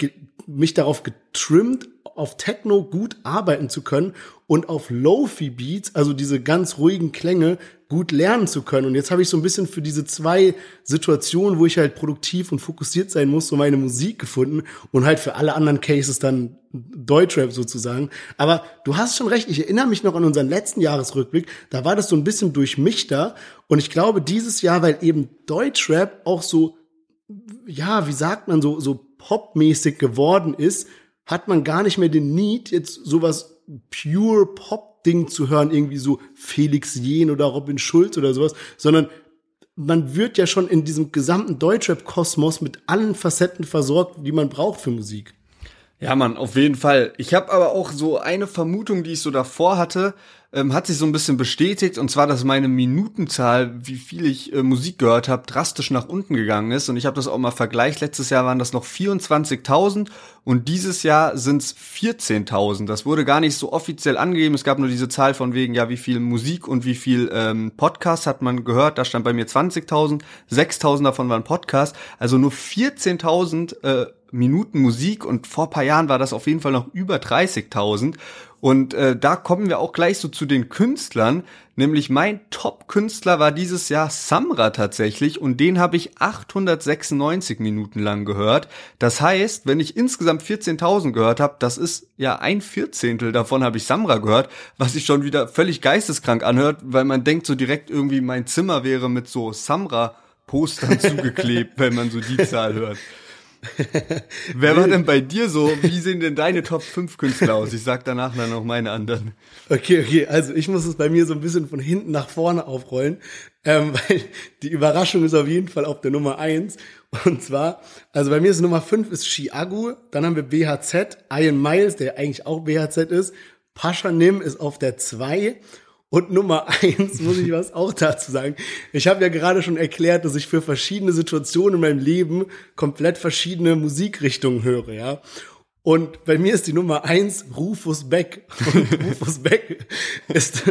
Speaker 2: mich darauf getrimmt, auf Techno gut arbeiten zu können und auf Lofi Beats, also diese ganz ruhigen Klänge, gut lernen zu können. Und jetzt habe ich so ein bisschen für diese zwei Situationen, wo ich halt produktiv und fokussiert sein muss, so meine Musik gefunden und halt für alle anderen Cases dann Deutschrap sozusagen. Aber du hast schon recht, ich erinnere mich noch an unseren letzten Jahresrückblick, da war das so ein bisschen durchmischter und ich glaube dieses Jahr, weil eben Deutschrap auch so, ja, wie sagt man, so, so popmäßig geworden ist, hat man gar nicht mehr den Need, jetzt sowas pure Pop-Ding zu hören, irgendwie so Felix Jen oder Robin Schulz oder sowas, sondern man wird ja schon in diesem gesamten Deutschrap-Kosmos mit allen Facetten versorgt, die man braucht für Musik.
Speaker 1: Ja, Mann, auf jeden Fall. Ich habe aber auch so eine Vermutung, die ich so davor hatte, ähm, hat sich so ein bisschen bestätigt, und zwar, dass meine Minutenzahl, wie viel ich äh, Musik gehört habe, drastisch nach unten gegangen ist. Und ich habe das auch mal vergleicht. Letztes Jahr waren das noch 24.000 und dieses Jahr sind es 14.000. Das wurde gar nicht so offiziell angegeben. Es gab nur diese Zahl von wegen, ja, wie viel Musik und wie viel ähm, Podcast hat man gehört. Da stand bei mir 20.000, 6.000 davon waren Podcast. Also nur 14.000 äh, Minuten Musik und vor paar Jahren war das auf jeden Fall noch über 30.000. Und äh, da kommen wir auch gleich so zu den Künstlern. Nämlich mein Top-Künstler war dieses Jahr Samra tatsächlich und den habe ich 896 Minuten lang gehört. Das heißt, wenn ich insgesamt 14.000 gehört habe, das ist ja ein Vierzehntel davon habe ich Samra gehört, was sich schon wieder völlig geisteskrank anhört, weil man denkt so direkt irgendwie mein Zimmer wäre mit so Samra Postern zugeklebt, wenn man so die Zahl hört. Wer war denn bei dir so? Wie sehen denn deine Top 5 Künstler aus? Ich sag danach dann noch meine anderen.
Speaker 2: Okay, okay, also ich muss es bei mir so ein bisschen von hinten nach vorne aufrollen, ähm, weil die Überraschung ist auf jeden Fall auf der Nummer eins Und zwar, also bei mir ist Nummer fünf ist Chiago, dann haben wir BHZ, Ian Miles, der eigentlich auch BHZ ist, Pascha Nim ist auf der zwei und Nummer eins muss ich was auch dazu sagen. Ich habe ja gerade schon erklärt, dass ich für verschiedene Situationen in meinem Leben komplett verschiedene Musikrichtungen höre, ja. Und bei mir ist die Nummer eins Rufus Beck. Und Rufus Beck ist,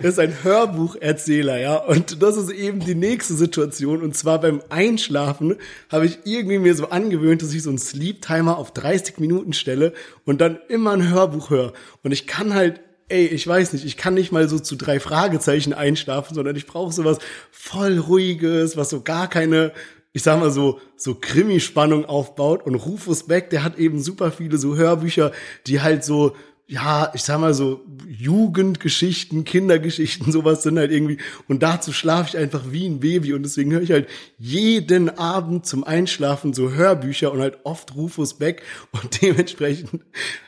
Speaker 2: ist ein Hörbucherzähler, ja. Und das ist eben die nächste Situation. Und zwar beim Einschlafen habe ich irgendwie mir so angewöhnt, dass ich so einen Sleep Timer auf 30 Minuten stelle und dann immer ein Hörbuch höre. Und ich kann halt ey, ich weiß nicht, ich kann nicht mal so zu drei Fragezeichen einschlafen, sondern ich brauche sowas voll ruhiges, was so gar keine, ich sag mal so, so Krimi-Spannung aufbaut. Und Rufus Beck, der hat eben super viele so Hörbücher, die halt so, ja, ich sag mal so Jugendgeschichten, Kindergeschichten, sowas sind halt irgendwie. Und dazu schlafe ich einfach wie ein Baby. Und deswegen höre ich halt jeden Abend zum Einschlafen so Hörbücher und halt oft Rufus Beck. Und dementsprechend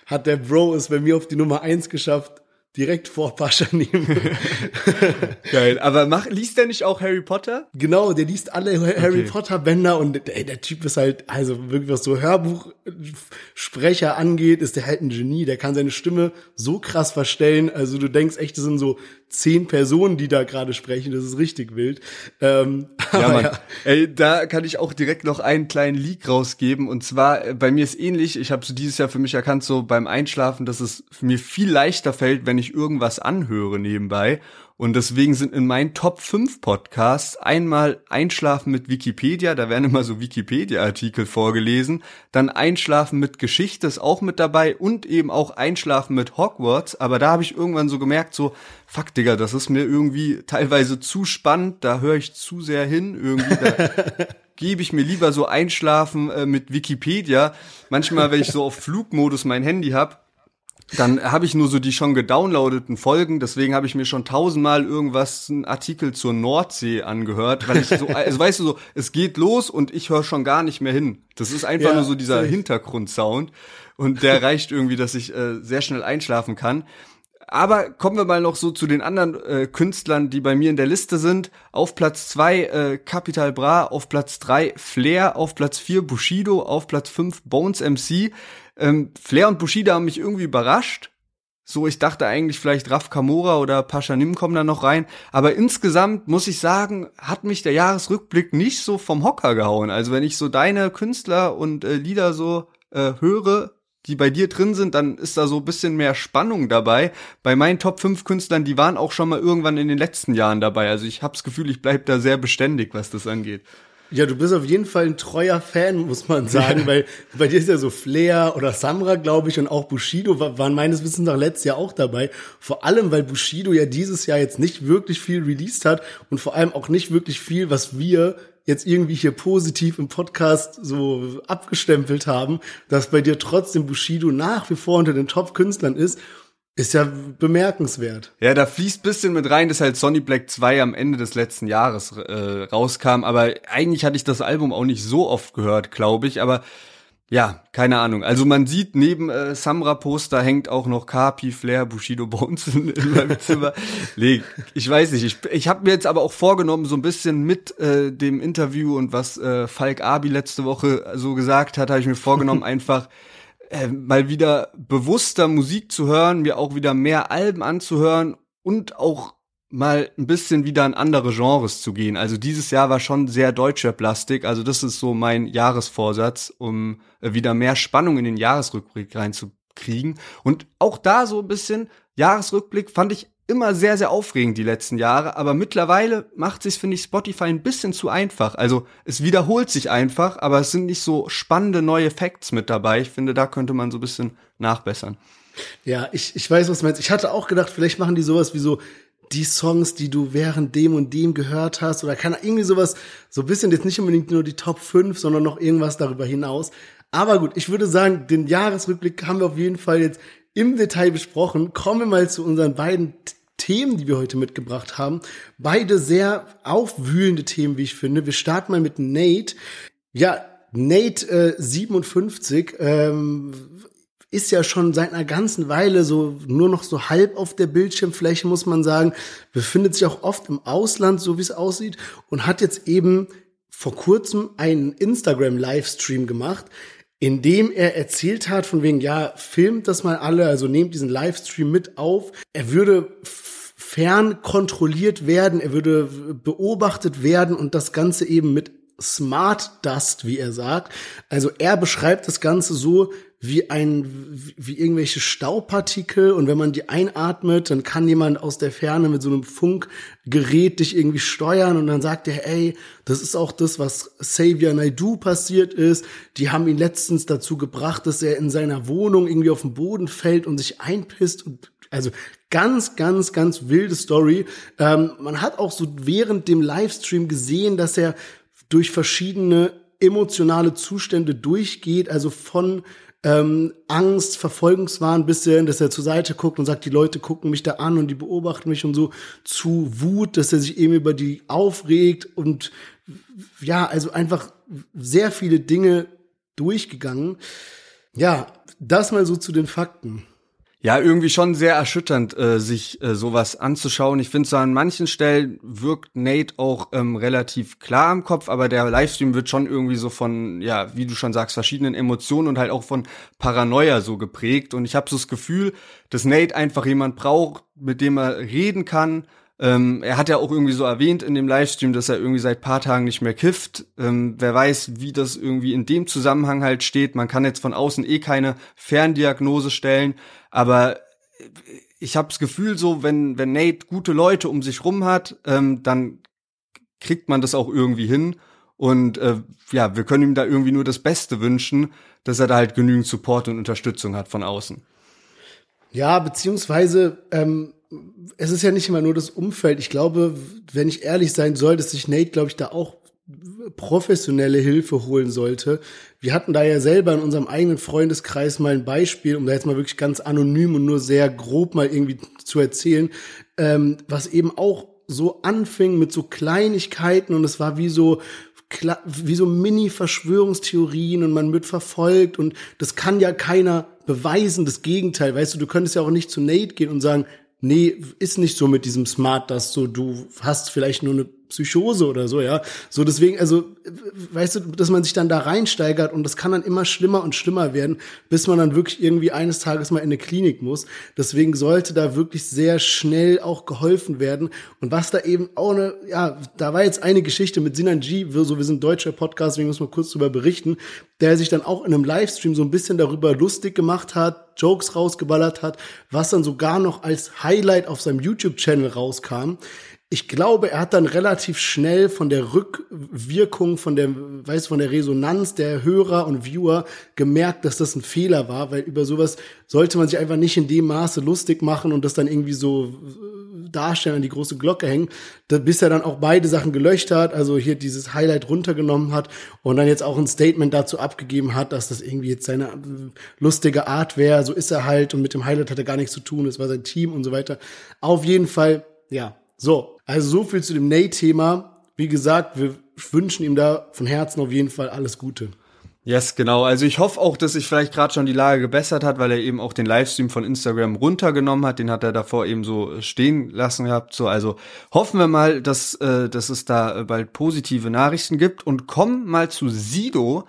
Speaker 2: hat der Bro es bei mir auf die Nummer eins geschafft direkt vor Paschanim.
Speaker 1: Geil. Aber mach, liest der nicht auch Harry Potter?
Speaker 2: genau, der liest alle Harry Potter Bänder und ey, der Typ ist halt, also wirklich was so Hörbuchsprecher angeht, ist der halt ein Genie. Der kann seine Stimme so krass verstellen. Also du denkst echt, das sind so zehn Personen, die da gerade sprechen. Das ist richtig wild. Ähm,
Speaker 1: Ja, Mann. Ey, da kann ich auch direkt noch einen kleinen Leak rausgeben. Und zwar, äh, bei mir ist ähnlich, ich habe so dieses Jahr für mich erkannt, so beim Einschlafen, dass es mir viel leichter fällt, wenn ich irgendwas anhöre nebenbei. Und deswegen sind in meinen Top 5 Podcasts einmal Einschlafen mit Wikipedia, da werden immer so Wikipedia-Artikel vorgelesen, dann Einschlafen mit Geschichte ist auch mit dabei und eben auch Einschlafen mit Hogwarts. Aber da habe ich irgendwann so gemerkt, so, fuck, Digga, das ist mir irgendwie teilweise zu spannend, da höre ich zu sehr hin, irgendwie. Da, gebe ich mir lieber so einschlafen äh, mit Wikipedia. Manchmal, wenn ich so auf Flugmodus mein Handy hab, dann habe ich nur so die schon gedownloadeten Folgen, deswegen habe ich mir schon tausendmal irgendwas, einen Artikel zur Nordsee angehört, weil ich so, also weißt du so, es geht los und ich höre schon gar nicht mehr hin. Das ist einfach
Speaker 2: Ja,
Speaker 1: nur so dieser. Hintergrundsound und der reicht irgendwie, dass ich äh, sehr schnell einschlafen kann. Aber kommen wir mal noch so zu den anderen äh, Künstlern, die bei mir in der Liste sind. Auf Platz zwei äh, Capital Bra, auf Platz drei Flair, auf Platz vier Bushido, auf Platz fünf Bones MC. Ähm, Flair und Bushido haben mich irgendwie überrascht. So, ich dachte eigentlich vielleicht Raf Kamora oder Pascha Nim kommen da noch rein. Aber insgesamt muss ich sagen, hat mich der Jahresrückblick nicht so vom Hocker gehauen. Also wenn ich so deine Künstler und äh, Lieder so äh, höre, die bei dir drin sind, dann ist da so ein bisschen mehr Spannung dabei. Bei meinen Top 5 Künstlern, die waren auch schon mal irgendwann in den letzten Jahren dabei. Also ich habe das Gefühl, ich bleib da sehr beständig, was das angeht.
Speaker 2: Ja, du bist auf jeden Fall ein treuer Fan, muss man sagen, weil bei dir ist ja so Flair oder Samra, glaube ich, und auch Bushido wa- waren meines Wissens nach letztes Jahr auch dabei. Vor allem, weil Bushido ja dieses Jahr jetzt nicht wirklich viel released hat und vor allem auch nicht wirklich viel, was wir jetzt irgendwie hier positiv im Podcast so abgestempelt haben, dass bei dir trotzdem Bushido nach wie vor unter den Top-Künstlern ist, ist ja bemerkenswert.
Speaker 1: Ja, da fließt bisschen mit rein, dass halt Sonny Black 2 am Ende des letzten Jahres äh, rauskam, aber eigentlich hatte ich das Album auch nicht so oft gehört, glaube ich, aber ja, keine Ahnung. Also man sieht, neben äh, Samra-Poster hängt auch noch Kapi, Flair, Bushido Bones in, in meinem Zimmer. Nee, ich weiß nicht. Ich, ich habe mir jetzt aber auch vorgenommen, so ein bisschen mit äh, dem Interview und was äh, Falk Abi letzte Woche so gesagt hat, habe ich mir vorgenommen, einfach äh, mal wieder bewusster Musik zu hören, mir auch wieder mehr Alben anzuhören und auch mal ein bisschen wieder in andere Genres zu gehen. Also dieses Jahr war schon sehr deutscher Plastik. Also das ist so mein Jahresvorsatz, um äh, wieder mehr Spannung in den Jahresrückblick reinzukriegen. Und auch da so ein bisschen Jahresrückblick fand ich immer sehr, sehr aufregend die letzten Jahre, aber mittlerweile macht sich, finde ich, Spotify ein bisschen zu einfach. Also es wiederholt sich einfach, aber es sind nicht so spannende neue Facts mit dabei. Ich finde, da könnte man so ein bisschen nachbessern.
Speaker 2: Ja, ich, ich weiß, was du meinst. Ich hatte auch gedacht, vielleicht machen die sowas wie so die Songs, die du während dem und dem gehört hast oder kann irgendwie sowas, so ein bisschen jetzt nicht unbedingt nur die Top 5, sondern noch irgendwas darüber hinaus. Aber gut, ich würde sagen, den Jahresrückblick haben wir auf jeden Fall jetzt im Detail besprochen. Kommen wir mal zu unseren beiden Themen, die wir heute mitgebracht haben. Beide sehr aufwühlende Themen, wie ich finde. Wir starten mal mit Nate. Ja, Nate äh, 57 ähm, ist ja schon seit einer ganzen Weile so nur noch so halb auf der Bildschirmfläche, muss man sagen. Befindet sich auch oft im Ausland, so wie es aussieht, und hat jetzt eben vor kurzem einen Instagram-Livestream gemacht, in dem er erzählt hat, von wegen, ja, filmt das mal alle, also nehmt diesen Livestream mit auf. Er würde fern kontrolliert werden, er würde beobachtet werden und das Ganze eben mit Smart Dust, wie er sagt. Also er beschreibt das Ganze so wie ein, wie irgendwelche Staubpartikel und wenn man die einatmet, dann kann jemand aus der Ferne mit so einem Funkgerät dich irgendwie steuern und dann sagt er, ey, das ist auch das, was Xavier Naidoo passiert ist. Die haben ihn letztens dazu gebracht, dass er in seiner Wohnung irgendwie auf den Boden fällt und sich einpisst und also ganz, ganz, ganz wilde Story. Ähm, man hat auch so während dem Livestream gesehen, dass er durch verschiedene emotionale Zustände durchgeht, also von ähm, Angst, Verfolgungswahn bisschen, dass er zur Seite guckt und sagt, die Leute gucken mich da an und die beobachten mich und so, zu Wut, dass er sich eben über die aufregt und ja, also einfach sehr viele Dinge durchgegangen. Ja, das mal so zu den Fakten.
Speaker 1: Ja, irgendwie schon sehr erschütternd, äh, sich äh, sowas anzuschauen. Ich finde so an manchen Stellen wirkt Nate auch ähm, relativ klar im Kopf, aber der Livestream wird schon irgendwie so von, ja, wie du schon sagst, verschiedenen Emotionen und halt auch von Paranoia so geprägt. Und ich habe so das Gefühl, dass Nate einfach jemand braucht, mit dem er reden kann, ähm, er hat ja auch irgendwie so erwähnt in dem Livestream, dass er irgendwie seit paar Tagen nicht mehr kifft. Ähm, wer weiß, wie das irgendwie in dem Zusammenhang halt steht. Man kann jetzt von außen eh keine Ferndiagnose stellen, aber ich habe das Gefühl, so wenn wenn Nate gute Leute um sich rum hat, ähm, dann kriegt man das auch irgendwie hin. Und äh, ja, wir können ihm da irgendwie nur das Beste wünschen, dass er da halt genügend Support und Unterstützung hat von außen.
Speaker 2: Ja, beziehungsweise ähm, es ist ja nicht immer nur das Umfeld. Ich glaube, wenn ich ehrlich sein soll, dass sich Nate, glaube ich, da auch professionelle Hilfe holen sollte. Wir hatten da ja selber in unserem eigenen Freundeskreis mal ein Beispiel, um da jetzt mal wirklich ganz anonym und nur sehr grob mal irgendwie zu erzählen, ähm, was eben auch so anfing mit so Kleinigkeiten und es war wie so wie so Mini-Verschwörungstheorien und man wird verfolgt und das kann ja keiner beweisen, das Gegenteil. Weißt du, du könntest ja auch nicht zu Nate gehen und sagen, nee, ist nicht so mit diesem Smart, dass so du hast vielleicht nur eine Psychose oder so, ja. So deswegen, also, weißt du, dass man sich dann da reinsteigert und das kann dann immer schlimmer und schlimmer werden, bis man dann wirklich irgendwie eines Tages mal in eine Klinik muss. Deswegen sollte da wirklich sehr schnell auch geholfen werden. Und was da eben auch eine, ja, da war jetzt eine Geschichte mit Sinan G, so, wir sind deutscher Podcast, deswegen muss man kurz drüber berichten, der sich dann auch in einem Livestream so ein bisschen darüber lustig gemacht hat, Jokes rausgeballert hat, was dann sogar noch als Highlight auf seinem YouTube-Channel rauskam ich glaube, er hat dann relativ schnell von der Rückwirkung, von der, weiß, von der Resonanz der Hörer und Viewer gemerkt, dass das ein Fehler war, weil über sowas sollte man sich einfach nicht in dem Maße lustig machen und das dann irgendwie so äh, darstellen, an die große Glocke hängen, bis er dann auch beide Sachen gelöscht hat, also hier dieses Highlight runtergenommen hat und dann jetzt auch ein Statement dazu abgegeben hat, dass das irgendwie jetzt seine äh, lustige Art wäre, so ist er halt und mit dem Highlight hat er gar nichts zu tun, es war sein Team und so weiter. Auf jeden Fall, ja, so, also so viel zu dem Nate-Thema. Wie gesagt, wir wünschen ihm da von Herzen auf jeden Fall alles Gute.
Speaker 1: Yes, genau. Also ich hoffe auch, dass sich vielleicht gerade schon die Lage gebessert hat, weil er eben auch den Livestream von Instagram runtergenommen hat. Den hat er davor eben so stehen lassen gehabt. So, also hoffen wir mal, dass, äh, dass es da bald positive Nachrichten gibt und kommen mal zu Sido.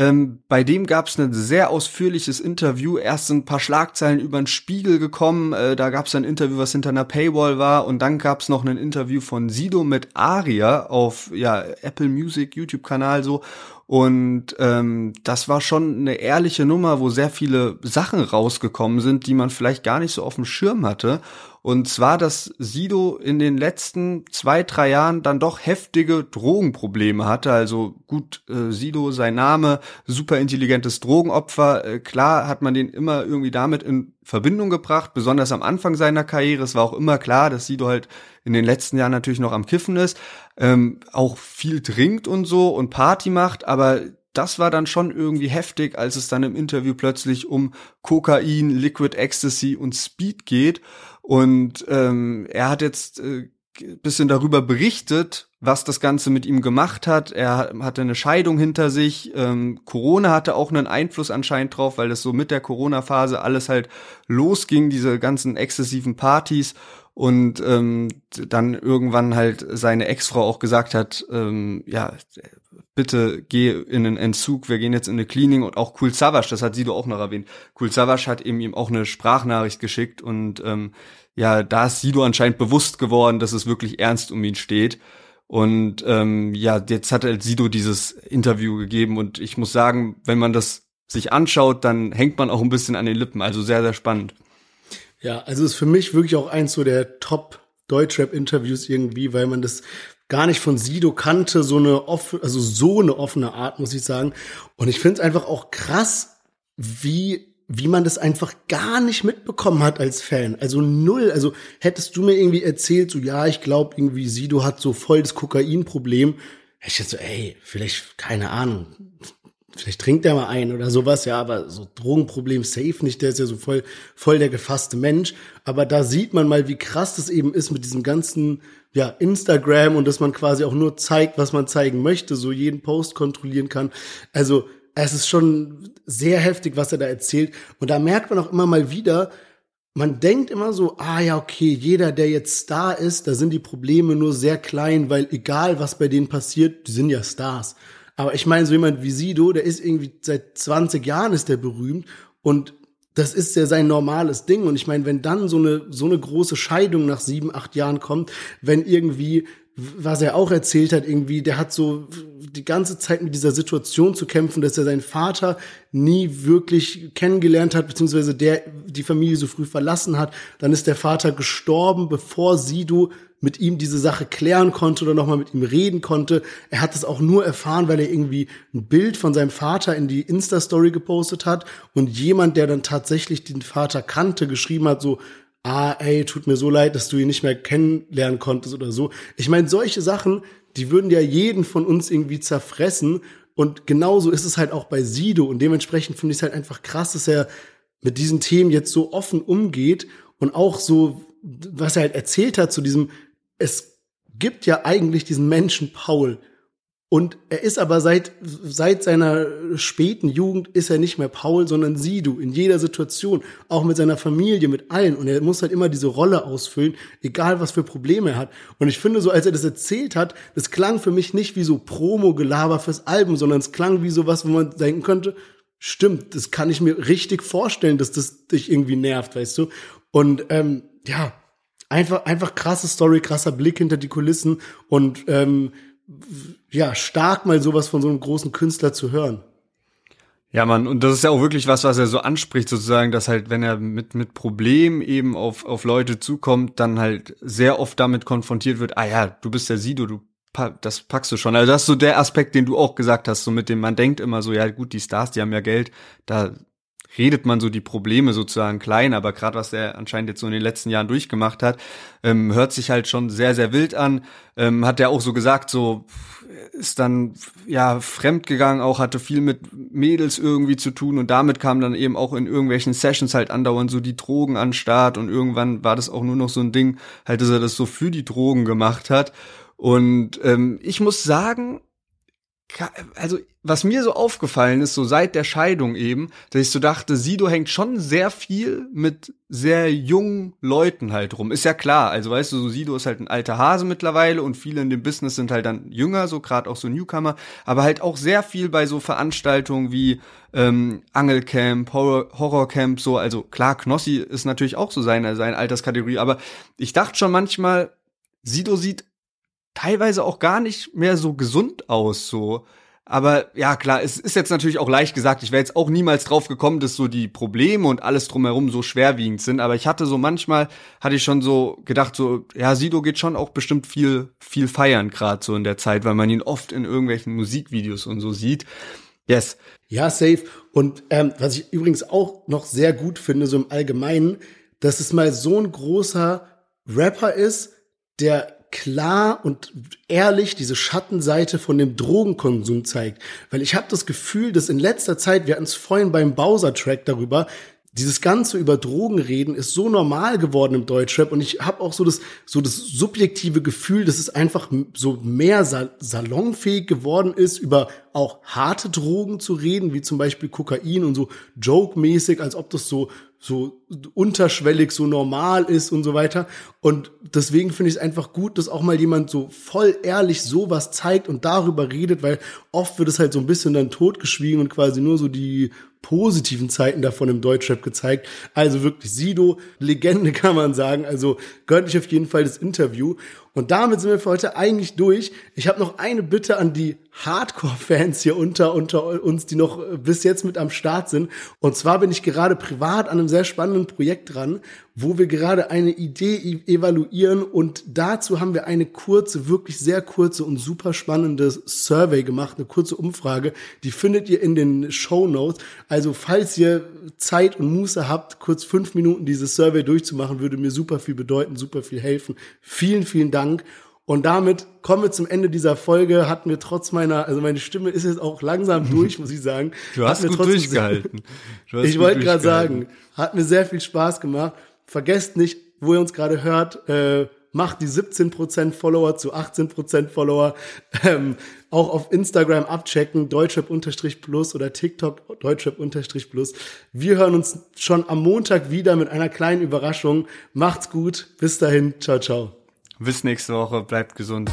Speaker 1: Ähm, bei dem gab es ein sehr ausführliches Interview. Erst sind ein paar Schlagzeilen über den Spiegel gekommen. Äh, da gab es ein Interview, was hinter einer Paywall war. Und dann gab es noch ein Interview von Sido mit Aria auf ja, Apple Music, YouTube-Kanal so. Und ähm, das war schon eine ehrliche Nummer, wo sehr viele Sachen rausgekommen sind, die man vielleicht gar nicht so auf dem Schirm hatte. Und zwar, dass Sido in den letzten zwei, drei Jahren dann doch heftige Drogenprobleme hatte. Also gut, äh, Sido, sein Name, super intelligentes Drogenopfer. Äh, klar hat man den immer irgendwie damit in Verbindung gebracht, besonders am Anfang seiner Karriere. Es war auch immer klar, dass Sido halt in den letzten Jahren natürlich noch am Kiffen ist, ähm, auch viel trinkt und so und Party macht, aber das war dann schon irgendwie heftig, als es dann im Interview plötzlich um Kokain, Liquid Ecstasy und Speed geht. Und ähm, er hat jetzt äh, bisschen darüber berichtet, was das Ganze mit ihm gemacht hat. Er hatte eine Scheidung hinter sich. Ähm, Corona hatte auch einen Einfluss anscheinend drauf, weil das so mit der Corona-Phase alles halt losging, diese ganzen exzessiven Partys. Und ähm, dann irgendwann halt seine Ex-Frau auch gesagt hat, ähm, ja, bitte geh in einen Entzug, wir gehen jetzt in eine Klinik und auch Kul Savas, das hat Sido auch noch erwähnt. Kul Savas hat eben ihm auch eine Sprachnachricht geschickt und ähm, ja, da ist Sido anscheinend bewusst geworden, dass es wirklich ernst um ihn steht. Und ähm, ja, jetzt hat halt Sido dieses Interview gegeben und ich muss sagen, wenn man das sich anschaut, dann hängt man auch ein bisschen an den Lippen. Also sehr, sehr spannend.
Speaker 2: Ja, also ist für mich wirklich auch eins so der Top Deutschrap-Interviews irgendwie, weil man das gar nicht von Sido kannte, so eine off also so eine offene Art, muss ich sagen. Und ich finde es einfach auch krass, wie wie man das einfach gar nicht mitbekommen hat als Fan. Also null. Also hättest du mir irgendwie erzählt, so ja, ich glaube irgendwie Sido hat so voll das Kokainproblem. Hätte ich jetzt so, ey, vielleicht, keine Ahnung, vielleicht trinkt er mal ein oder sowas, ja, aber so Drogenproblem safe nicht, der ist ja so voll, voll der gefasste Mensch. Aber da sieht man mal, wie krass das eben ist mit diesem ganzen, ja, Instagram und dass man quasi auch nur zeigt, was man zeigen möchte, so jeden Post kontrollieren kann. Also, es ist schon sehr heftig, was er da erzählt. Und da merkt man auch immer mal wieder, man denkt immer so, ah ja, okay, jeder, der jetzt Star ist, da sind die Probleme nur sehr klein, weil egal, was bei denen passiert, die sind ja Stars. Aber ich meine, so jemand wie Sido, der ist irgendwie seit 20 Jahren ist der berühmt und das ist ja sein normales Ding. Und ich meine, wenn dann so eine, so eine große Scheidung nach sieben, acht Jahren kommt, wenn irgendwie was er auch erzählt hat, irgendwie, der hat so die ganze Zeit mit dieser Situation zu kämpfen, dass er seinen Vater nie wirklich kennengelernt hat, beziehungsweise der die Familie so früh verlassen hat. Dann ist der Vater gestorben, bevor Sido mit ihm diese Sache klären konnte oder nochmal mit ihm reden konnte. Er hat es auch nur erfahren, weil er irgendwie ein Bild von seinem Vater in die Insta-Story gepostet hat und jemand, der dann tatsächlich den Vater kannte, geschrieben hat, so, ah, ey, tut mir so leid, dass du ihn nicht mehr kennenlernen konntest oder so. Ich meine, solche Sachen, die würden ja jeden von uns irgendwie zerfressen. Und genauso ist es halt auch bei Sido. Und dementsprechend finde ich es halt einfach krass, dass er mit diesen Themen jetzt so offen umgeht und auch so, was er halt erzählt hat zu diesem, es gibt ja eigentlich diesen Menschen Paul, und er ist aber seit, seit seiner späten Jugend ist er nicht mehr Paul, sondern Sidu in jeder Situation, auch mit seiner Familie, mit allen. Und er muss halt immer diese Rolle ausfüllen, egal was für Probleme er hat. Und ich finde so, als er das erzählt hat, das klang für mich nicht wie so Promo-Gelaber fürs Album, sondern es klang wie sowas, wo man denken könnte, stimmt, das kann ich mir richtig vorstellen, dass das dich irgendwie nervt, weißt du? Und ähm, ja, einfach, einfach krasse Story, krasser Blick hinter die Kulissen und ähm, ja, stark mal sowas von so einem großen Künstler zu hören.
Speaker 1: Ja, Mann, und das ist ja auch wirklich was, was er so anspricht, sozusagen, dass halt, wenn er mit, mit Problemen eben auf, auf Leute zukommt, dann halt sehr oft damit konfrontiert wird, ah ja, du bist der Sido, du das packst du schon. Also das ist so der Aspekt, den du auch gesagt hast, so mit dem man denkt immer so, ja gut, die Stars, die haben ja Geld, da redet man so die Probleme sozusagen klein, aber gerade was er anscheinend jetzt so in den letzten Jahren durchgemacht hat, ähm, hört sich halt schon sehr, sehr wild an. Ähm, hat er auch so gesagt, so ist dann ja fremdgegangen, auch hatte viel mit Mädels irgendwie zu tun und damit kam dann eben auch in irgendwelchen Sessions halt andauernd so die Drogen an Start und irgendwann war das auch nur noch so ein Ding, halt, dass er das so für die Drogen gemacht hat. Und ähm, ich muss sagen, also was mir so aufgefallen ist, so seit der Scheidung eben, dass ich so dachte, Sido hängt schon sehr viel mit sehr jungen Leuten halt rum. Ist ja klar, also weißt du, so Sido ist halt ein alter Hase mittlerweile und viele in dem Business sind halt dann jünger, so gerade auch so Newcomer, aber halt auch sehr viel bei so Veranstaltungen wie ähm, Angelcamp, Horror, Horrorcamp, so, also klar, Knossi ist natürlich auch so seine, seine Alterskategorie, aber ich dachte schon manchmal, Sido sieht teilweise auch gar nicht mehr so gesund aus, so. Aber ja, klar, es ist jetzt natürlich auch leicht gesagt. Ich wäre jetzt auch niemals drauf gekommen, dass so die Probleme und alles drumherum so schwerwiegend sind. Aber ich hatte so manchmal, hatte ich schon so gedacht, so, ja, Sido geht schon auch bestimmt viel, viel feiern, gerade so in der Zeit, weil man ihn oft in irgendwelchen Musikvideos und so sieht. Yes.
Speaker 2: Ja, safe. Und ähm, was ich übrigens auch noch sehr gut finde, so im Allgemeinen, dass es mal so ein großer Rapper ist, der klar und ehrlich diese Schattenseite von dem Drogenkonsum zeigt. Weil ich habe das Gefühl, dass in letzter Zeit, wir hatten es vorhin beim Bowser-Track darüber, dieses ganze über Drogen reden ist so normal geworden im Deutschrap und ich habe auch so das so das subjektive Gefühl, dass es einfach so mehr sal salonfähig geworden ist, über auch harte Drogen zu reden, wie zum Beispiel Kokain und so joke-mäßig, als ob das so so unterschwellig so normal ist und so weiter. Und deswegen finde ich es einfach gut, dass auch mal jemand so voll ehrlich sowas zeigt und darüber redet, weil oft wird es halt so ein bisschen dann totgeschwiegen und quasi nur so die positiven Zeiten davon im Deutschrap gezeigt. Also wirklich Sido, Legende kann man sagen. Also gönnt euch auf jeden Fall das Interview. Und damit sind wir für heute eigentlich durch. Ich habe noch eine Bitte an die Hardcore-Fans hier unter, unter uns, die noch äh, bis jetzt mit am Start sind. Und zwar bin ich gerade privat an einem sehr spannenden Projekt dran, wo wir gerade eine Idee e-, evaluieren und dazu haben wir eine kurze, wirklich sehr kurze und super spannende Survey gemacht, eine kurze Umfrage. Die findet ihr in den Show Notes. Also falls ihr Zeit und Muße habt, kurz fünf Minuten dieses Survey durchzumachen, würde mir super viel bedeuten, super viel helfen. Vielen, vielen Dank. Und damit kommen wir zum Ende dieser Folge. Hatten wir trotz meiner, also meine Stimme ist jetzt auch langsam durch, muss ich sagen.
Speaker 1: Du hast gut durchgehalten.
Speaker 2: Hast ich wollte gerade sagen, hat mir sehr viel Spaß gemacht. Vergesst nicht, wo ihr uns gerade hört, äh, macht die 17% Follower zu 18% Follower. Ähm, auch auf Instagram abchecken, deutschrap-plus oder TikTok deutschrap-plus. Wir hören uns schon am Montag wieder mit einer kleinen Überraschung. Macht's gut. Bis dahin. Ciao, ciao.
Speaker 1: Bis nächste Woche. Bleibt gesund.